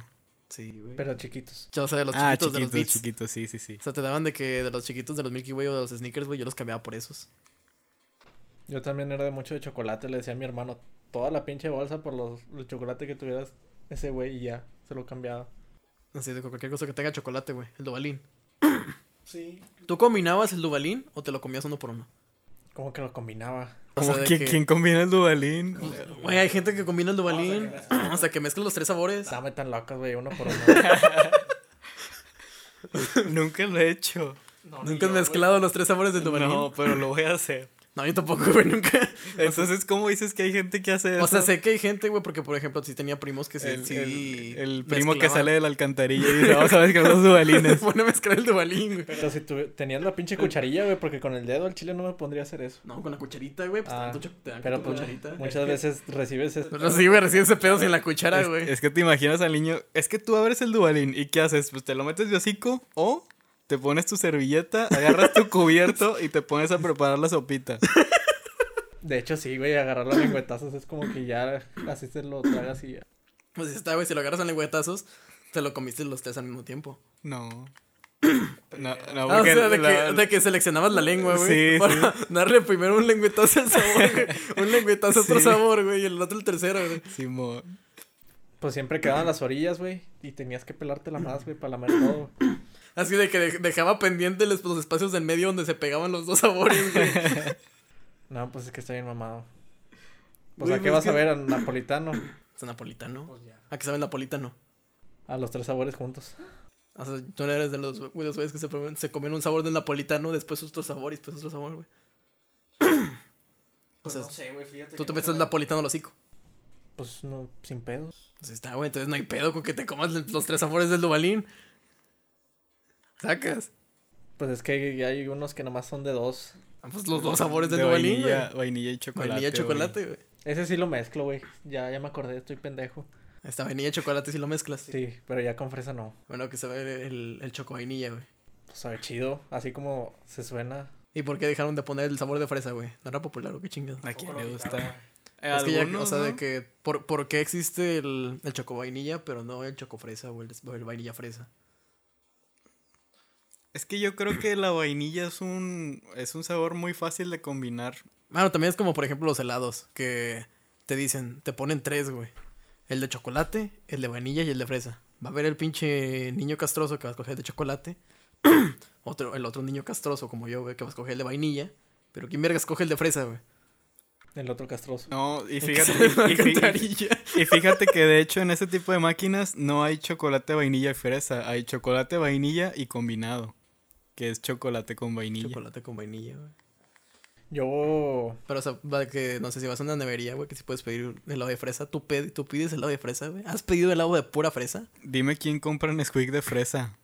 Sí, güey. Pero chiquitos. O sea, de los ah, chiquitos, de los chiquitos, Beats. chiquitos, sí, sí, sí. O sea, te daban de que de los chiquitos de los Milky Way o de los Snickers, güey, yo los cambiaba por esos. Yo también era de mucho de chocolate. Le decía a mi hermano, toda la pinche bolsa por los, el chocolate que tuvieras ese güey y ya. Se lo cambiaba. Así de cualquier cosa que tenga chocolate, güey. El Dubalín. Sí. ¿Tú combinabas el Dubalín o te lo comías uno por uno? Como que lo combinaba. O sea, que, que- ¿Quién combina el Dubalín? Güey, hay gente que combina el Dubalín. O sea, que mezcla los tres sabores. Dame tan locas, güey, uno por uno. Nunca lo he hecho. Nunca has mezclado los tres sabores del Dubalín. No, pero lo voy a hacer. No, yo tampoco, güey, nunca. Entonces, ¿cómo dices que hay gente que hace eso? O sea, sé que hay gente, güey, porque por ejemplo, sí tenía primos que sí. el, sí el- el primo que sale de la alcantarilla y dice, vamos a mezclar los dubalines. Se pone a mezclar el Dubalín, güey. Pero si tuve- tenías la pinche cucharilla, güey, porque con el dedo al chile no me pondría a hacer eso. No, con la cucharita, güey. Pues Ah, te dan dan Pero tu pues, cucharita. muchas veces recibes eso. Pero sí, güey, recién ese pedo sin la cuchara, Es, güey. es que te imaginas al niño, es que tú abres el dubalín y ¿qué haces? Pues te lo metes de hocico o te pones tu servilleta, agarras tu cubierto y te pones a preparar la sopita. De hecho, sí, güey, agarrar los lengüetazos es como que ya así se lo tragas y ya. Pues está, güey, si lo agarras en lengüetazos, te lo comiste los tres al mismo tiempo. No. No, no, Ah, o sea, de, la- que, de que seleccionabas la lengua, güey. Sí, para darle primero un lengüetazo al sabor, güey. Un lengüetazo a otro sabor, güey. Y el otro el tercero, güey. Simón. Pues siempre quedaban las orillas, güey, y tenías que pelártela más, güey, para lamer todo. Así de que dej- dejaba pendiente los, los espacios del medio donde se pegaban los dos sabores, güey. No, pues es que está bien mamado. Pues Güey, a qué pues vas a ver, a napolitano. ¿Es napolitano? ¿A qué sabe el napolitano? A los tres sabores juntos. O sea, tú no eres de los güey, los güeyes que se, se comen un sabor de napolitano, después otro sabor y después otro sabor, güey. O Pues sea, no sé, güey, fíjate. tú que te metes el napolitano al hocico. Pues no, sin pedos. Pues está, güey, entonces no hay pedo con que te comas los tres sabores del Dubalín. Sacas. Pues es que hay unos que nomás son de dos. Ah, Pues los dos sabores de güey. vainilla, vainilla y chocolate. Vainilla, güey. chocolate, güey. Ese sí lo mezclo, güey. Ya, ya me acordé, estoy pendejo. Esta vainilla, chocolate si lo mezclas. Sí, pero ya con fresa no. Bueno, que se ve el, el choco vainilla, güey. Pues sabe chido, así como se suena. ¿Y por qué dejaron de poner el sabor de fresa, güey? ¿No era popular o qué chingado? ¿A quién le gusta? Es que ya, o sea, de que, ¿por, por qué existe el, el choco vainilla, pero no el choco fresa o el, o el vainilla fresa? Es que yo creo que la vainilla es un, es un sabor muy fácil de combinar. Bueno, también es como, por ejemplo, los helados, que te dicen, te ponen tres, güey. El de chocolate, el de vainilla y el de fresa. Va a haber el pinche niño castroso que va a escoger el de chocolate. otro, el otro niño castroso, como yo, güey, que va a escoger el de vainilla. Pero ¿quién verga escoge el de fresa, güey? El otro castroso. No, y fíjate, y fíjate que de hecho en ese tipo de máquinas no hay chocolate, vainilla y fresa. Hay chocolate, vainilla y combinado. Que es chocolate con vainilla. Chocolate con vainilla, güey. Yo. Pero, o sea, que, no sé si vas a una nevería, güey, que si puedes pedir helado de fresa. ¿Tú, tú pides helado de fresa, güey? ¿Has pedido helado de pura fresa? Dime quién compra Nesquik de fresa.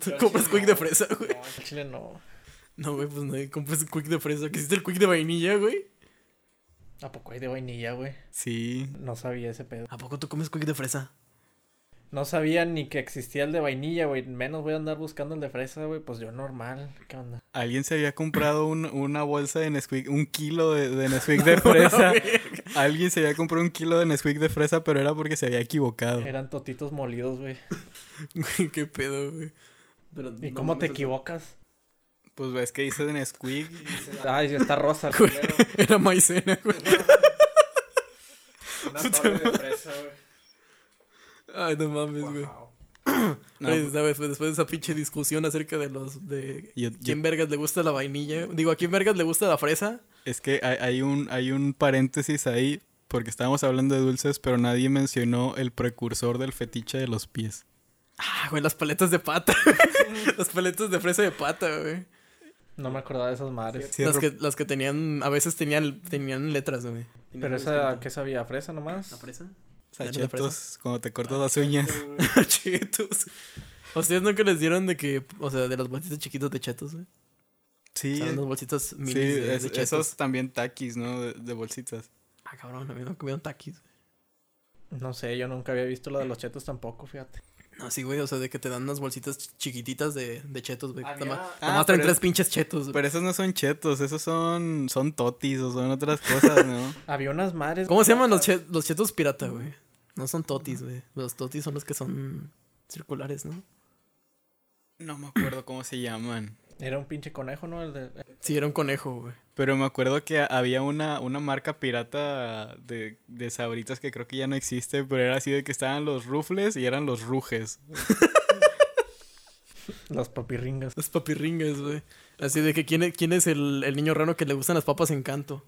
¿Tú compras quick de fresa, güey? No, al chile no. No, güey, pues no compras quick de fresa. ¿Qué hiciste el quick de vainilla, güey? ¿A poco hay de vainilla, güey? Sí. No sabía ese pedo. ¿A poco tú comes quick de fresa? No sabía ni que existía el de vainilla, güey. Menos voy a andar buscando el de fresa, güey. Pues yo normal. ¿Qué onda? Alguien se había comprado un- una bolsa de Nesquik, un kilo de, de Nesquik de fresa. Alguien se había comprado un kilo de Nesquik de fresa, pero era porque se había equivocado. Eran totitos molidos, güey. Güey, qué pedo, güey. Pero ¿Y no cómo te equivocas? Pues ves que dice de Nesquik. Ay, está rosa. el Güey. Era maicena, güey. Una torre de fresa, güey. Ay, no mames, güey. Wow. No, Güey, ¿sabes? Pues después de esa pinche discusión acerca de los... de Yo- yo- ¿Quién vergas le gusta la vainilla? Digo, ¿a quién vergas le gusta la fresa? Es que hay, hay un, hay un paréntesis ahí, porque estábamos hablando de dulces, pero nadie mencionó el precursor del fetiche de los pies. Ah, güey, las paletas de pata. las paletas de fresa de pata, güey. No me acordaba de esas madres. Sí, Las que, las que tenían... A veces tenían, tenían letras, güey. Pero esa, ¿qué sabía? ¿Fresa nomás? ¿La fresa? Sachetos, cuando te cortas las uñas. Chetos. ¿A ustedes nunca les dieron de que... O sea, de los bolsitos chiquitos de chetos, güey? Sí, O sea, unos bolsitos minis sí de, es- de chetos. esos también taquis, ¿no? De, de bolsitas. Ah, cabrón, a mí no comieron taquis. güey. No sé, yo nunca había visto la de los chetos tampoco, fíjate. No, sí, güey, o sea, de que te dan unas bolsitas ch- chiquititas de, de chetos, güey. Había- Nomás, Ah, nomás traen tres pinches chetos, güey. Pero esos no son chetos, esos son, son totis o son otras cosas, ¿no? Había unas madres. ¿Cómo se llaman los, che- los chetos pirata, güey? No son totis, güey. Los totis son los que son circulares, ¿no? No me acuerdo cómo se llaman. Era un pinche conejo, ¿no? El de... Sí, era un conejo, güey. Pero me acuerdo que había una, una marca pirata de, de sabritas que creo que ya no existe, pero era así de que estaban los rufles y eran los rujes. Las papirringas. Los papirringas, güey. Así de que quién es, quién es el, el niño raro que le gustan las papas en canto.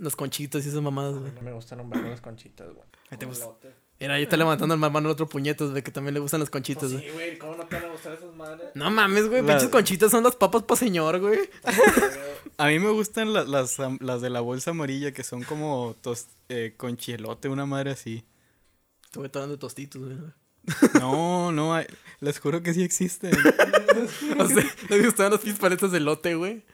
Las conchitas y esas mamadas, güey. No me gustan un las conchitas, güey. Era ahí está levantando el mano el otro puñetas, de que también le gustan las conchitas, Pues güey. sí, güey, ¿cómo no te van a gustar esas madres? No mames, güey. La- Pinches conchitas son las papas pa' señor, güey. A mí me gustan la- las, am- las de la bolsa amarilla que son como tos, eh, con chielote, una madre así. Estuve hablando de tostitos, güey. No, no, hay- les juro que sí existen. O sea, ¿les gustaban las pinches paletas de lote, güey?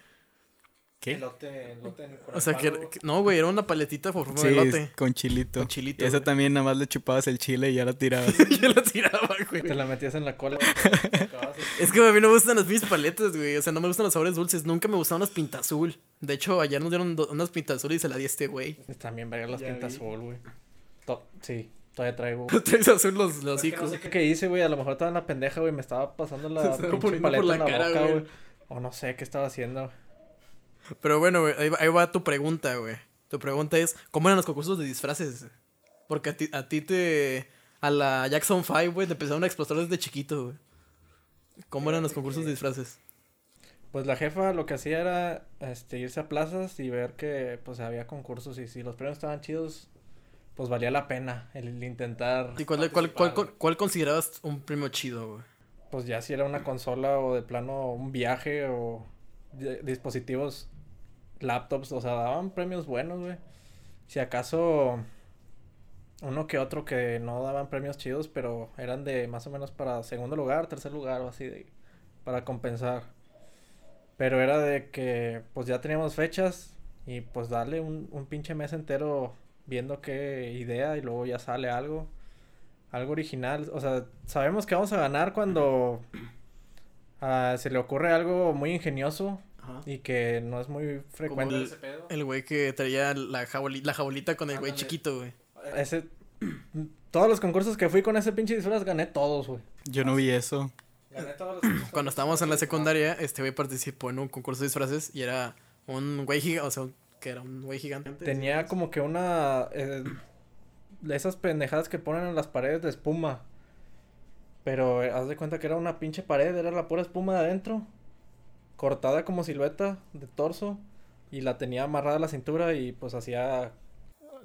¿Qué? Elote, elote en- O sea, que, no, güey, era una paletita por forma Sí, de lote. con chilito. Con chilito, Y esa también nada más le chupabas el chile y ya la tirabas. Yo la tiraba, güey. Te la metías en la cola. Es que a mí no me gustan las pinches paletas, güey. O sea, no me gustan los sabores dulces. Nunca me gustaron las pinta azul. De hecho, ayer nos dieron unas pinta azul y se la di a este güey. También verga las Ya pintas azul, güey. To- Sí, todavía traigo. Traes azul los, los que no hijos. sé qué, qué hice, güey. A lo mejor estaba en la pendeja, güey. Me estaba pasando la pinche por paleta la en la cara, boca, güey. güey. O no sé qué estaba haciendo. Pero bueno, güey, ahí va, ahí va tu pregunta, güey. Tu pregunta es, ¿cómo eran los concursos de disfraces? Porque a ti, a ti te... A la Jackson 5, güey, te empezaron a explotar desde chiquito, güey. ¿Cómo eran los concursos de disfraces? Pues la jefa lo que hacía era este, irse a plazas y ver que pues había concursos y si los premios estaban chidos, pues valía la pena el intentar, ¿Y cuál, cuál, cuál, cuál, cuál considerabas un premio chido, güey? pues ya si era una consola o de plano un viaje o di- dispositivos, laptops, o sea, daban premios buenos, güey. Si acaso uno que otro que no daban premios chidos, pero eran de más o menos para segundo lugar, tercer lugar o así, de, para compensar. Pero era de que pues ya teníamos fechas y pues darle un, un pinche mes entero viendo qué idea y luego ya sale algo. Algo original. O sea, sabemos que vamos a ganar cuando ah, se le ocurre algo muy ingenioso Ajá. y que no es muy frecuente. el- ese pedo. El güey que traía la, jaboli- la jabolita con el güey chiquito, güey. Ese, todos los concursos que fui con ese pinche disfraz gané todos, güey. Yo no vi eso. Gané todos los Cuando estábamos en la secundaria, este güey participó en un concurso de disfraces y era un güey gigante, o sea, que era un güey gigante. Tenía como que una... eh, de esas pendejadas que ponen en las paredes de espuma. Pero eh, haz de cuenta que era una pinche pared, era la pura espuma de adentro. Cortada como silueta de torso. Y la tenía amarrada a la cintura y pues hacía...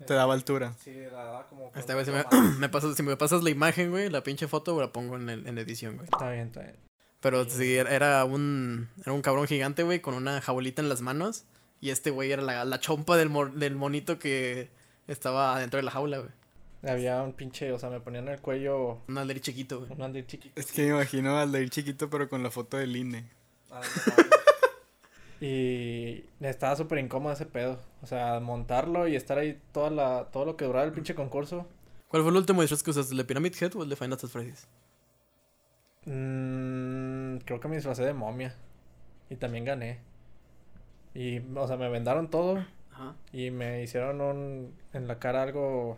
Te daba altura. Sí, la daba como... Esta vez si me, me pasas, si me pasas la imagen, güey, la pinche foto, la pongo en, el- en edición, güey. Está bien, está bien. Pero sí, era- era un, era un cabrón gigante, güey, con una jabolita en las manos. Y este güey era la, la chompa del, mor- del monito que estaba adentro de la jaula, güey. Había un pinche, o sea, me ponían en el cuello Un alderí chiquito, güey. un andir chiquito. Es que me imagino al de ir chiquito, pero con la foto del INE. Y estaba súper incómodo ese pedo. O sea, montarlo y estar ahí toda la, todo lo que duraba el pinche concurso. ¿Cuál fue el último disfraz que usaste? ¿El de Pyramid Head o el de Final Fantasy Freddy's? Mm, creo que me disfracé de momia. Y también gané. Y, o sea, me vendaron todo. Ajá. Y me hicieron un, en la cara algo,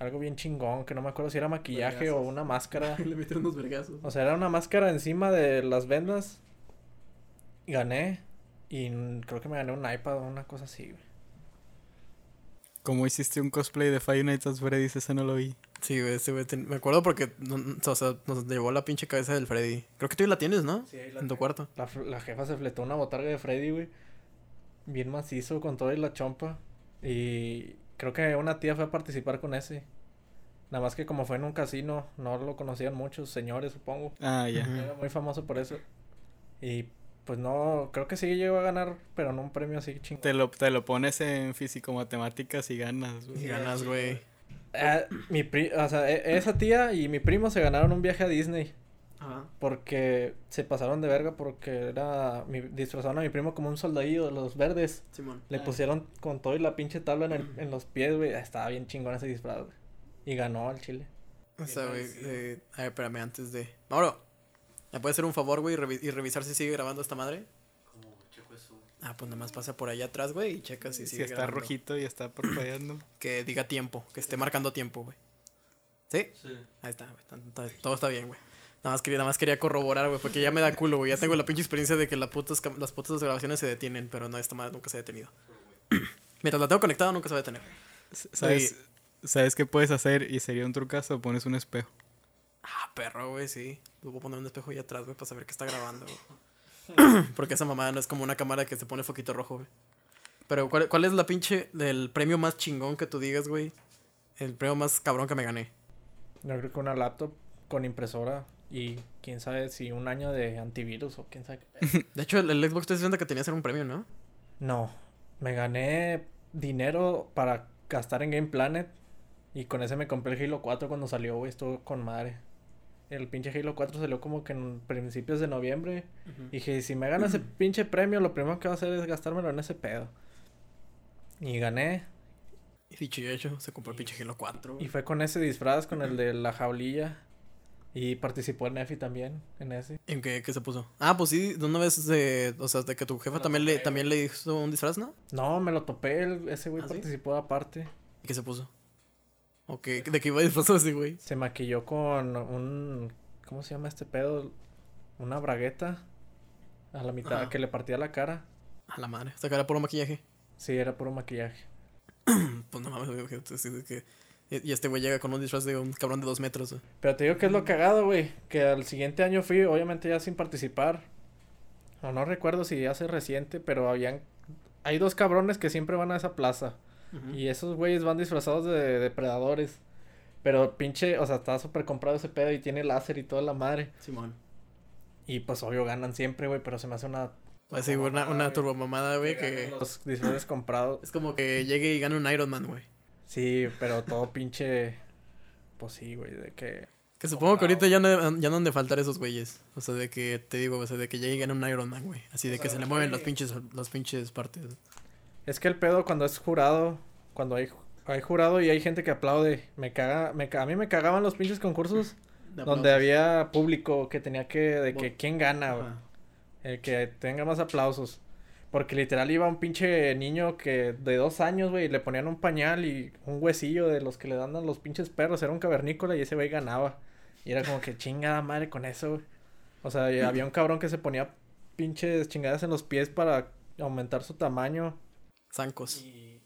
algo bien chingón. Que no me acuerdo si era maquillaje o una máscara. Le metieron unos vergazos. O sea, era una máscara encima de las vendas. Gané. Y creo que me gané un iPad o una cosa así, güey. ¿Cómo hiciste un cosplay de Five Nights at Freddy's? Ese no lo vi. Sí, güey, ese güey. ten- Me acuerdo porque no- no- o sea, nos llevó la pinche cabeza del Freddy. Creo que tú ya la tienes, ¿no? Sí, ahí En tu cuarto. La, la jefa se fletó una botarga de Freddy, güey. Bien macizo con todo y la chompa. Y creo que una tía fue a participar con ese. Nada más que como fue en un casino, no lo conocían muchos señores, supongo. Ah, ya. Era muy famoso por eso. Y pues no, creo que sí llegó a ganar, pero no un premio así chingón. Te lo, te lo pones en físico-matemáticas y ganas. güey. Y ganas, güey. Ah, mi pri o sea, e- esa tía y mi primo se ganaron un viaje a Disney. Ajá. Porque se pasaron de verga porque era... Mi, disfrazaron a mi primo como un soldadillo de los verdes. Simón. Le Ah. pusieron con todo y la pinche tabla en, el- en los pies, güey. Estaba bien chingón ese disfraz, güey. Y ganó al chile. O sea, güey. Eh, a ver, espérame, antes de. Mauro, ¿me puedes hacer un favor, güey, y, revi- y revisar si sigue grabando esta madre? Como checo eso. Ah, pues nada más pasa por allá atrás, güey, y checa si Si sigue está grabando. rojito y está parpadeando. Que diga tiempo, que esté marcando tiempo, güey. ¿Sí? Sí. Ahí está, güey. Todo está bien, güey. Nada más quería, nada más quería corroborar, güey, porque ya me da culo, güey. Ya tengo la pinche experiencia de que las putas, las putas grabaciones se detienen, pero no, esta madre nunca se ha detenido. Mientras la tengo conectada, nunca se va a detener. ¿Sabes, ¿Sabes qué puedes hacer? Y sería un trucazo. Pones un espejo. Ah, perro, güey, sí. Le voy a poner un espejo ahí atrás, güey, para saber que está grabando, güey. Porque esa mamada no es como una cámara que se pone foquito rojo, güey. Pero, ¿cuál, cuál es la pinche del premio más chingón que tú digas, güey? El premio más cabrón que me gané. Yo creo que una laptop con impresora y quién sabe si un año de antivirus o quién sabe. De hecho, el, el Xbox 360 que tenías era un premio, ¿no? No, me gané dinero para gastar en Game Planet y con ese me compré el Halo 4 cuando salió, güey, estuvo con madre. El pinche Halo 4 salió como que en principios de noviembre. Y dije, si me gano ese pinche premio, lo primero que voy a hacer es gastármelo en ese pedo. Y gané. Y dicho y hecho, se compró el pinche Halo 4. Y fue con ese disfraz, con el de la jaulilla. Y participó en Nefi también, en ese. ¿En qué, qué se puso? Ah, pues sí, de una vez de, o sea, de que tu jefa también le, también le hizo un disfraz, ¿no? No, me lo topé, el- ese güey ¿Ah, sí? participó aparte. ¿Y qué se puso? ¿O qué, de qué iba disfrazado ese güey? Se maquilló con un... ¿Cómo se llama este pedo? Una bragueta. A la mitad, Ajá. que le partía la cara. A la madre, esta cara puro maquillaje. Sí, era puro maquillaje. Pues no mames, güey, que- que... Y este güey llega con un disfraz de un cabrón de dos metros, güey. Pero te digo que es lo cagado, güey. Que al siguiente año fui, obviamente ya sin participar. O no recuerdo si hace reciente, pero habían... Hay dos cabrones que siempre van a esa plaza. Y esos güeyes van disfrazados de depredadores. Pero pinche, o sea, está súper comprado ese pedo y tiene láser y toda la madre. Simón. Y pues obvio ganan siempre, güey, pero se me hace una... Así, güey, una, una turbomamada, güey, que... Los disfraces comprados. Es como que llegue y gane un Iron Man, güey. Sí, pero todo pinche... Pues sí, güey, de que... Que supongo que ahorita ya no, ya no han de faltar esos güeyes. O sea, de que, te digo, o sea, de que llegue y gane un Iron Man, güey. Así de que se le mueven los pinches, los pinches partes. Es que el pedo cuando es jurado, cuando hay, hay jurado y hay gente que aplaude, me caga, me, a mí me cagaban los pinches concursos donde había público que tenía que, de que quién gana, güey. Ajá. El que tenga más aplausos. Porque literal iba un pinche niño que de dos años, güey, y le ponían un pañal y un huesillo de los que le dan a los pinches perros. Era un cavernícola y ese güey ganaba. Y era como que chingada madre con eso, güey. O sea, había un cabrón que se ponía pinches chingadas en los pies para aumentar su tamaño. Zancos. Y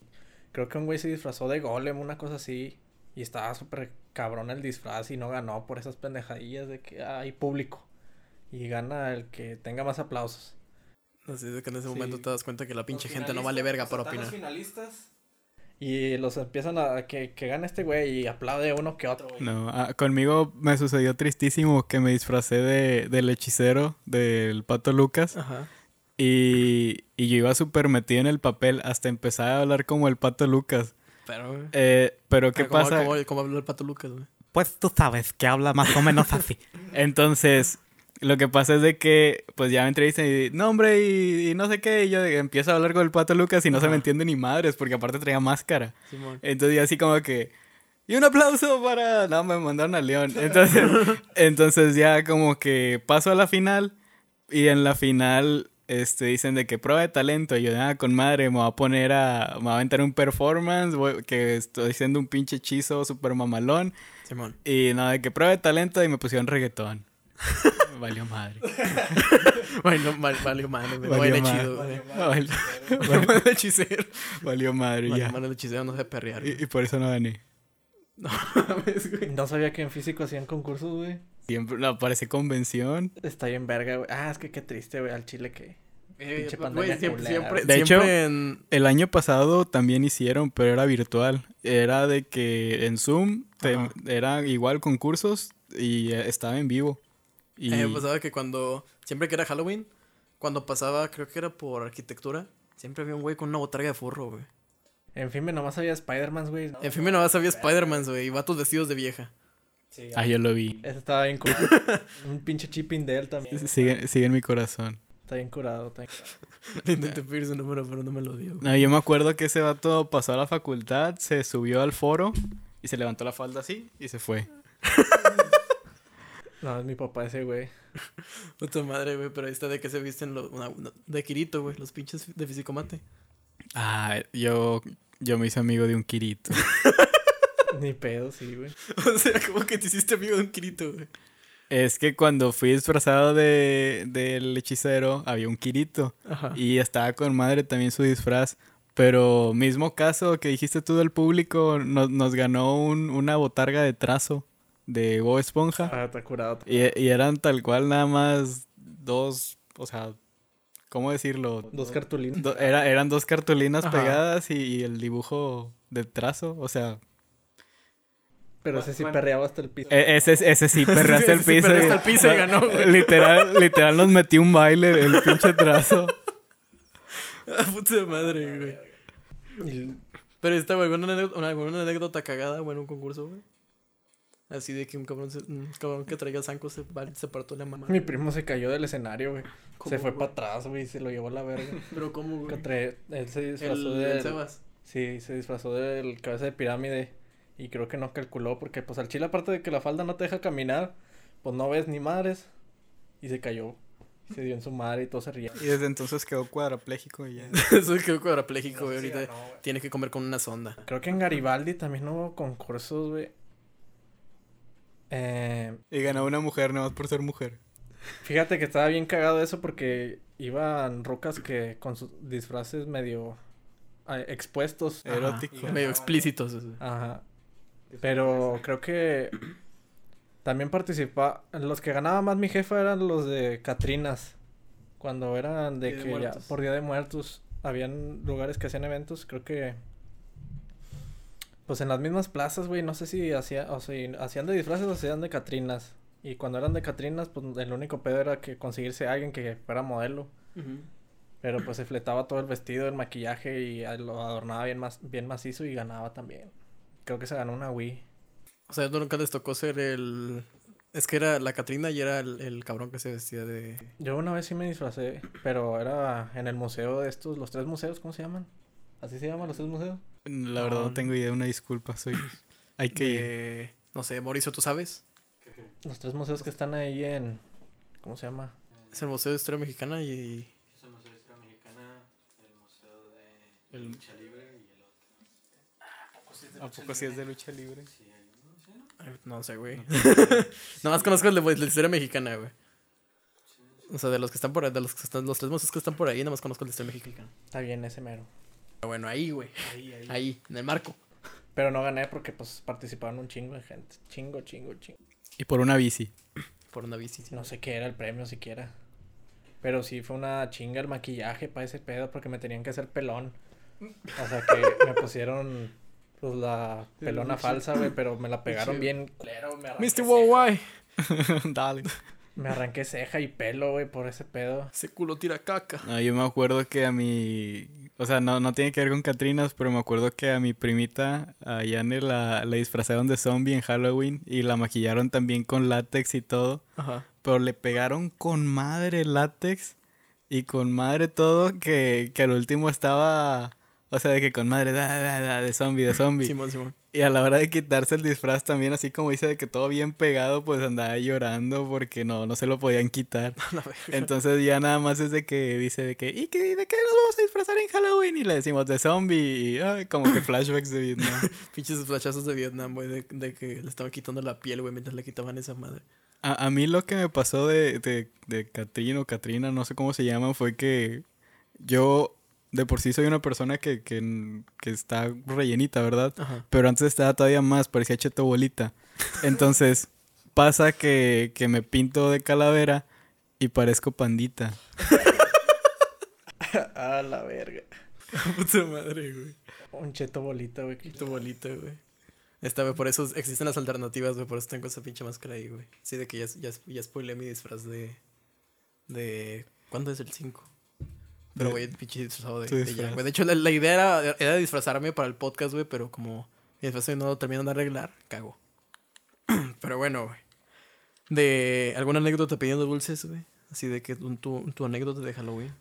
creo que un güey se disfrazó de golem, una cosa así. Y estaba súper cabrón el disfraz y no ganó por esas pendejadillas de que hay público. Y gana el que tenga más aplausos. Así de que en ese Sí. momento te das cuenta que la pinche gente no vale verga para opinar. Y los empiezan a que, que gane este güey y aplaude uno que otro, güey. No, ah, conmigo me sucedió tristísimo que me disfracé de, del hechicero del pato Lucas Ajá. Y, y yo iba súper metido en el papel hasta empezar a hablar como el pato Lucas. Pero. Eh, pero ¿qué Ah, ¿cómo- pasa? ¿Cómo, cómo habló el pato Lucas, güey? Pues tú sabes que habla más o menos así. Entonces, lo que pasa es de que, pues ya me entrevistan y, no, hombre, y, y no sé qué, y yo empiezo a hablar con el pato Lucas y no se me entiende ni madres, porque aparte traía máscara. Simón. Entonces, ya así como que, y un aplauso para, no, me mandaron al león. Entonces, entonces ya como que paso a la final y en la final, este, dicen de que prueba de talento. Y yo, ah, con madre, me voy a poner a, me voy a aventar un performance, voy- que estoy haciendo un pinche hechizo súper mamalón. Simón. Y nada, de que prueba de talento y me pusieron reggaetón. Valió madre. Bueno, no, val- valió madre, Valió madre. chido, güey. Valió, Valió madre el hechicero. valió madre, Valió ya. madre el hechicero, no sé perrear. Y, y por eso no gané. No mames, güey. No sabía que en físico hacían concursos, güey. Siempre, no, parece convención. Está bien verga, güey. Ah, es que qué triste, güey, al chile que... Eh, siempre, siempre, De siempre hecho- en... El año pasado también hicieron, pero era virtual. Era de que en Zoom te- era igual concursos y eh, estaba en vivo. Y me pasaba que cuando... Siempre que era Halloween, cuando pasaba, creo que era por arquitectura, siempre había un güey con una botarga de furro, güey. En fin, me nomás había Spider-Man, güey. En fin, me nomás había Spider-Man, güey, y vatos vestidos de vieja. Sí, ah, yo lo vi. Ese estaba bien cool. Un pinche chip de él también. Sigue, sigue en mi corazón. Está bien curado, está bien curado. Intenté pedir su número, pero no me lo dio. No, yo me acuerdo que ese vato pasó a la facultad, se subió al foro y se levantó la falda así y se fue. No, es mi papá ese, güey. Puta madre, güey, pero ahí está de que se visten los... una- una- de Kirito, güey, los pinches de Fisicomate. Ah, yo, yo me hice amigo de un Kirito. Ni pedo, sí, güey. o sea, como que te hiciste amigo de un Kirito, güey. Es que cuando fui disfrazado de, del hechicero, había un Kirito. Ajá. Y estaba con madre también su disfraz. Pero mismo caso que dijiste tú del público, nos, nos ganó un- una botarga de trazo de Bob Esponja. Ah, está curado. Y, y eran tal cual nada más dos, o sea, ¿cómo decirlo? Dos cartulinas. Do- era, eran dos cartulinas Ajá. pegadas y, y el dibujo de trazo, o sea, Pero ese sí perreaba hasta el piso. e- ese, ese sí perraste el Ese sí piso. y- hasta el piso y ganó, güey. Literal, literal nos metí un baile el pinche trazo. Ah, Puta madre, güey. Y- Pero esta, güey, alguna anécdota, una, alguna anécdota cagada, güey, en un concurso, güey. Así de que un cabrón, se- un cabrón que traía zancos se, se partó la mamá. Mi primo se cayó del escenario, güey. ¿Cómo, Se fue para atrás, güey, y se lo llevó a la verga. Pero ¿cómo, güey? Él se disfrazó El, de... el Sebas. Sí, se disfrazó del cabeza de pirámide. Y creo que no calculó porque, pues, al chile, aparte de que la falda no te deja caminar, pues no ves ni madres. Y se cayó. Se dio en su madre y todo se ría. Y desde entonces quedó cuadrapléjico y ya. Eso quedó cuadrapléjico, güey. Ahorita tiene que comer con una sonda. Creo que en Garibaldi también hubo concursos, güey. Eh, Y ganó una mujer nomás por ser mujer. fíjate que estaba bien cagado eso porque iban rucas que con sus disfraces medio ah, expuestos. Ajá, Erótico. Medio explícitos. eso. Ajá. Pero creo que también participa. Los que ganaba más mi jefa eran los de Catrinas. Cuando eran de Día de que ya por Día de Muertos habían lugares que hacían eventos. Creo que Pues en las mismas plazas, güey, no sé si hacía, o sea, hacían de disfraces o hacían de Catrinas. Y cuando eran de Catrinas, pues el único pedo era que conseguirse a alguien que fuera modelo. Pero pues se fletaba todo el vestido, el maquillaje y lo adornaba bien, más, bien macizo y ganaba también. Creo que se ganó una Wii. O sea, nunca les tocó ser el... Es que era la Catrina y era el, el cabrón que se vestía de... Yo una vez sí me disfracé, pero era en el museo de estos, los tres museos, ¿cómo se llaman? ¿Así se llaman los tres museos? La verdad no tengo idea, una disculpa, soy... Hay que ir. de- No sé, Mauricio, ¿tú sabes? Los tres museos que están ahí en... ¿Cómo se llama? Es el Museo de Historia Mexicana y... Es el Museo de Historia Mexicana, el Museo de El-. ¿A poco sí es de lucha libre? Sí, hay uno, ¿sí, no? Sé, güey. Nada más conozco el de, de Historia Mexicana, güey. O sea, de los que están por ahí, de los que están, los tres museos que están por ahí, nada más conozco el de Historia Mexicana. Está bien ese mero. Pero bueno, ahí, güey. Ahí, en el marco. Pero no gané porque pues participaron un chingo de gente. Chingo, chingo, chingo. Y por una bici. Por una bici. sí. No sé qué era el premio siquiera. Pero sí fue una chinga el maquillaje para ese pedo porque me tenían que hacer pelón. O sea que me pusieron pues la pelona falsa, güey, pero me la pegaron bien culero, me Mr. Worldwide. Dale. Me arranqué ceja y pelo, güey, por ese pedo. Ese culo tira caca. No, yo me acuerdo que a mi... O sea, no, no tiene que ver con Catrinas, pero me acuerdo que a mi primita, a Yane, la, la disfrazaron de zombie en Halloween y la maquillaron también con látex y todo. Ajá. Pero le pegaron con madre látex y con madre todo que, que al último estaba... O sea, de que con madre, da, da, da, de zombie, de zombie. Simón, Simón. Y a la hora de quitarse el disfraz también, así como dice, de que todo bien pegado, pues andaba llorando porque no, no se lo podían quitar. Entonces ya nada más es de que dice de que, ¿y qué, de qué nos vamos a disfrazar en Halloween? Y le decimos de zombie y ay, como que flashbacks de Vietnam. Pinches flashazos de Vietnam, güey, de, de que le estaban quitando la piel, güey, mientras le quitaban esa madre. A, a mí lo que me pasó de, de, de Catrín o Katrina, no sé cómo se llaman, fue que yo de por sí soy una persona que, que, que está rellenita, ¿verdad? Ajá. Pero antes estaba todavía más, parecía cheto bolita. Entonces pasa que, que me pinto de calavera y parezco pandita. A la verga. Puta madre, güey. Un cheto bolita, güey. Tu bolita, güey. Esta, güey, por eso existen las alternativas, güey, por eso tengo esa pinche máscara ahí, güey. Sí, de que ya, ya, ya spoilé mi disfraz de... De... ¿Cuándo es el 5? Pero, güey, pinche disfrazado de, de ya, güey. De hecho, la, la idea era, era disfrazarme para el podcast, güey, pero como mi disfraz no lo terminan de arreglar, cago. pero bueno, güey. De... ¿Alguna anécdota pidiendo dulces, güey? Así de que tu, tu, anécdota de Halloween.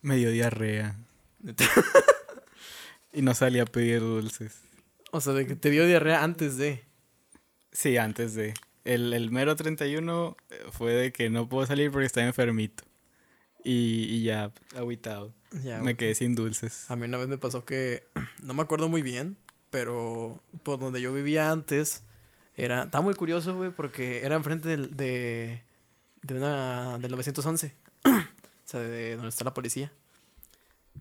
Me dio diarrea y no salí a pedir dulces. O sea, de que te dio diarrea antes de... Sí, antes de. El, el mero 31 fue de que no puedo salir porque estaba enfermito. Y, y ya, agüitado. Ya, Me quedé sin dulces. A mí una vez me pasó que no me acuerdo muy bien, pero por donde yo vivía antes era estaba muy curioso, güey, porque era enfrente del, de de una del 911. o sea, de donde está la policía.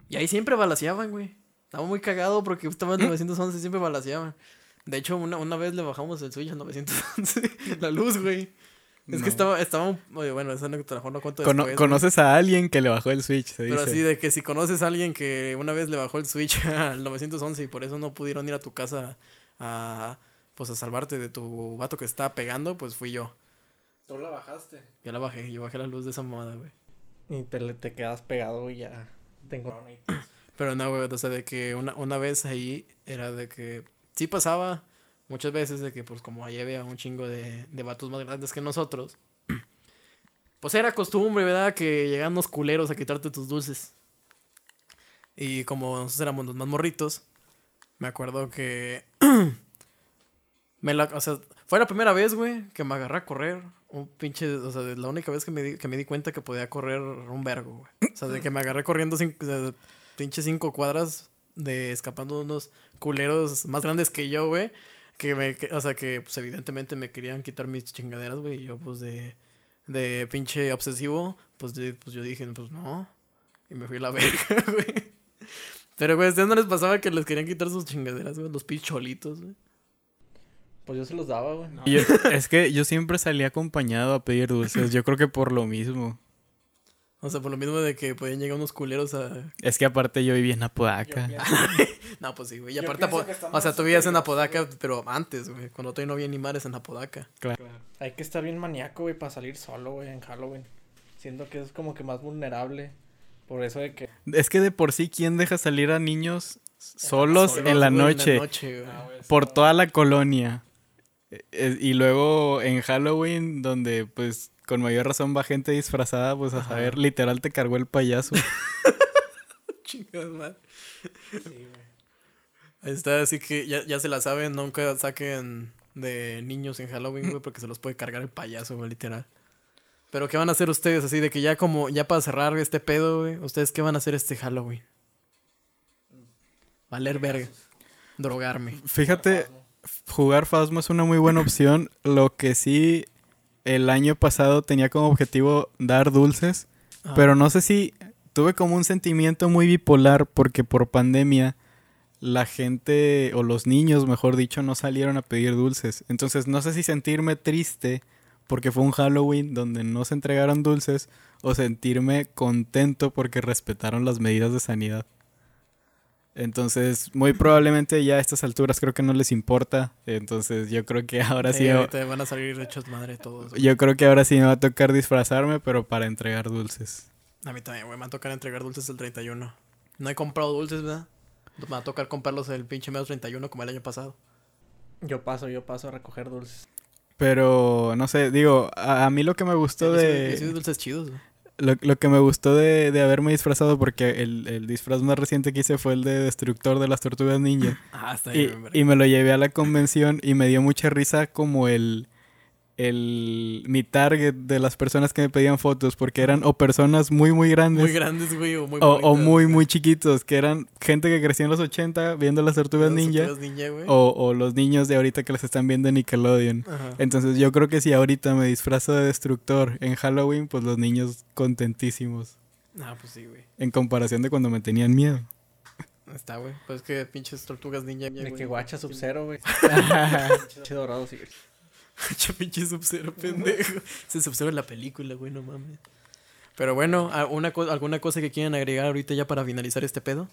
Y ahí siempre balaceaban, güey. Estaba muy cagado porque estaba en el 911 siempre balaceaban. De hecho, una, una vez le bajamos el switch al 911, la luz, güey. Es No. que estaba, estaba, un- oye, bueno, esa anécdota a lo mejor no cuento Cono- después, güey. ¿Conoces a alguien que le bajó el switch? Se Pero dice. así de que si conoces a alguien que una vez le bajó el switch al 911 y por eso no pudieron ir a tu casa a pues a salvarte de tu vato que estaba pegando, pues fui yo. Tú la bajaste. Yo la bajé, yo bajé la luz de esa mamada, güey. Y te, le- te quedas pegado y ya. Tengo. Pero no, güey, o sea, de que una, una vez ahí era de que sí pasaba muchas veces de que pues como ahí había un chingo de, de vatos más grandes que nosotros. Pues era costumbre, ¿verdad? Que llegaban los culeros a quitarte tus dulces. Y como nosotros éramos los más morritos, me acuerdo que... me la, o sea, fue la primera vez, güey, que me agarré a correr. Un pinche, o sea, la única vez que me di, que me di cuenta que podía correr un vergo, güey. O sea, de que me agarré corriendo cinco, o pinche cinco cuadras de escapando de unos culeros más grandes que yo, güey. Que me, que- o sea, que pues evidentemente me querían quitar mis chingaderas, güey. Y yo, pues de, de pinche obsesivo, pues, de, pues yo dije, pues no. Y me fui a la verga, güey. Pero, güey, ¿a ustedes no les pasaba que les querían quitar sus chingaderas, güey? Los picholitos, güey. Pues yo se los daba, güey. Yo- es que yo siempre salía acompañado a pedir dulces. Yo creo que por lo mismo. O sea, por lo mismo de que podían llegar unos culeros a... Es que aparte yo vivía en Apodaca. No, pues sí, güey. Y Yo aparte, o sea, tú vivías en Apodaca, pero antes, güey. Cuando todavía no había ni mares en Apodaca. Hay que estar bien maníaco, güey, para salir solo, güey, en Halloween. Siento que es como que más vulnerable. Por eso de que... Es que de por sí, ¿quién deja salir a niños solos, Solos, en la güey, noche? güey. por toda la colonia. Eh, eh, Y luego en Halloween, donde pues con mayor razón va gente disfrazada, pues a saber, literal te cargó el payaso. Chingada madre. Ahí está, así que ya, ya se la saben, nunca saquen de niños en Halloween, güey, porque se los puede cargar el payaso, güey, literal. Pero ¿qué van a hacer ustedes? Así de que ya como, ya para cerrar este pedo, güey, ¿ustedes qué van a hacer este Halloween? Valer verga. Drogarme. Fíjate, jugar Phasmo es una muy buena opción. Lo que sí, el año pasado tenía como objetivo dar dulces, Ah. pero no sé si tuve como un sentimiento muy bipolar porque por pandemia la gente, o los niños, mejor dicho, no salieron a pedir dulces. Entonces no sé si sentirme triste porque fue un Halloween donde no se entregaron dulces o sentirme contento porque respetaron las medidas de sanidad. Entonces, muy probablemente ya a estas alturas creo que no les importa. Entonces, yo creo que ahora sí, Sí, ahorita van a salir hechos madre todos. güey. yo creo que ahora sí me va a tocar disfrazarme, pero para entregar dulces. A mí también, güey, me va a tocar entregar dulces el 31. No he comprado dulces, ¿verdad? Me va a tocar comprarlos el pinche mes 31 como el año pasado. Yo paso, yo paso a recoger dulces. Pero no sé, digo, a, a mí lo que me gustó sí- yo sí de dulces chidos, güey. lo, lo que me gustó de, de haberme disfrazado porque el, el disfraz más reciente que hice fue el de destructor de las tortugas ninja. Ah, está Y, bien, verga. y me lo llevé a la convención y me dio mucha risa como el, el mi target de las personas que me pedían fotos porque eran o personas muy muy grandes Muy grandes, güey, o muy o, o muy güey. muy chiquitos que eran gente que creció en los 80 viendo las tortugas Los ninja tortugas ninja, güey. o, o los niños de ahorita que les están viendo en Nickelodeon. Ajá. Entonces yo creo que si ahorita me disfrazo de destructor en Halloween, pues los niños contentísimos Ah, pues sí, güey. en comparación de cuando me tenían miedo. Está, güey. Pues que pinches tortugas ninja, De güey. que guacha sub-zero, güey. Pinche dorado, sí. Che, pinche Sub-Zero, pendejo. Ese Sub-Zero en la película, güey, no mames. Pero bueno, ¿a- una co- ¿alguna cosa que quieran agregar ahorita ya para finalizar este pedo?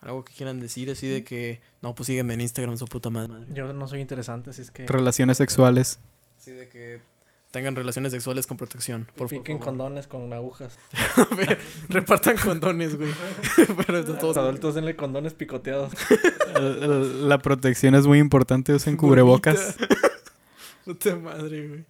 Algo que quieran decir así de que... No, pues sígueme en Instagram, su puta madre. Yo no soy interesante, así es que... Relaciones sexuales. Así de que tengan relaciones sexuales con protección. Por Piquen favor. condones con agujas. Repartan condones, güey. Pero de Los todos adultos denle condones picoteados. El- La protección es muy importante, usen cubrebocas. Puta madre, güey.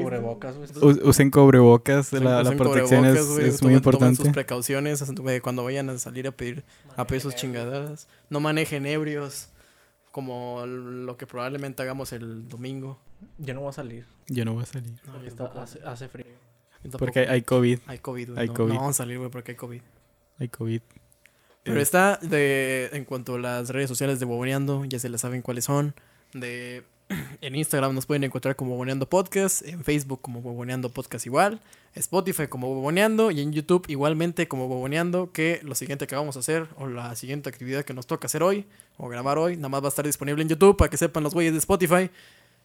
Cubrebocas, güey. Usen cubrebocas, Usen- la, la usen protección es, cubrebocas, es muy tomen- tomen importante. sus precauciones güey, cuando vayan a salir a pedir a pedir sus chingaderas. No manejen ebrios como lo que probablemente hagamos el domingo. Yo no voy a salir. Yo no voy a salir. No, porque yo está- tampoco. hace, hace frío. Porque hay COVID, hay COVID, güey. hay no, COVID. no vamos a salir, güey, porque hay COVID. hay COVID. Pero Eh, está de en cuanto a las redes sociales de Boboneando, ya se las saben cuáles son. De en Instagram nos pueden encontrar como Boboneando Podcast, en Facebook como Boboneando Podcast igual, Spotify como Boboneando y en YouTube igualmente como Boboneando, que lo siguiente que vamos a hacer o la siguiente actividad que nos toca hacer hoy o grabar hoy, nada más va a estar disponible en YouTube para que sepan los güeyes de Spotify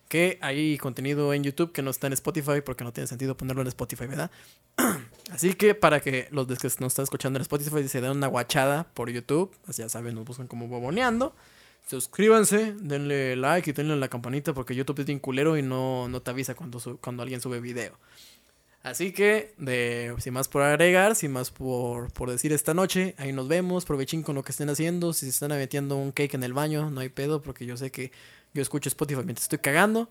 que hay contenido en YouTube que no está en Spotify porque no tiene sentido ponerlo en Spotify, ¿verdad? Así que para que los que nos están escuchando en Spotify se den una guachada por YouTube, pues ya saben, nos buscan como boboneando. Suscríbanse, denle like y denle la campanita porque YouTube es bien culero y no, no te avisa cuando, su- cuando alguien sube video. Así que, de, sin más por agregar, sin más por, por decir esta noche, ahí nos vemos, provechín con lo que estén haciendo. Si se están metiendo un cake en el baño, no hay pedo porque yo sé que yo escucho Spotify mientras estoy cagando.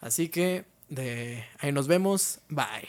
Así que, de, ahí nos vemos, bye.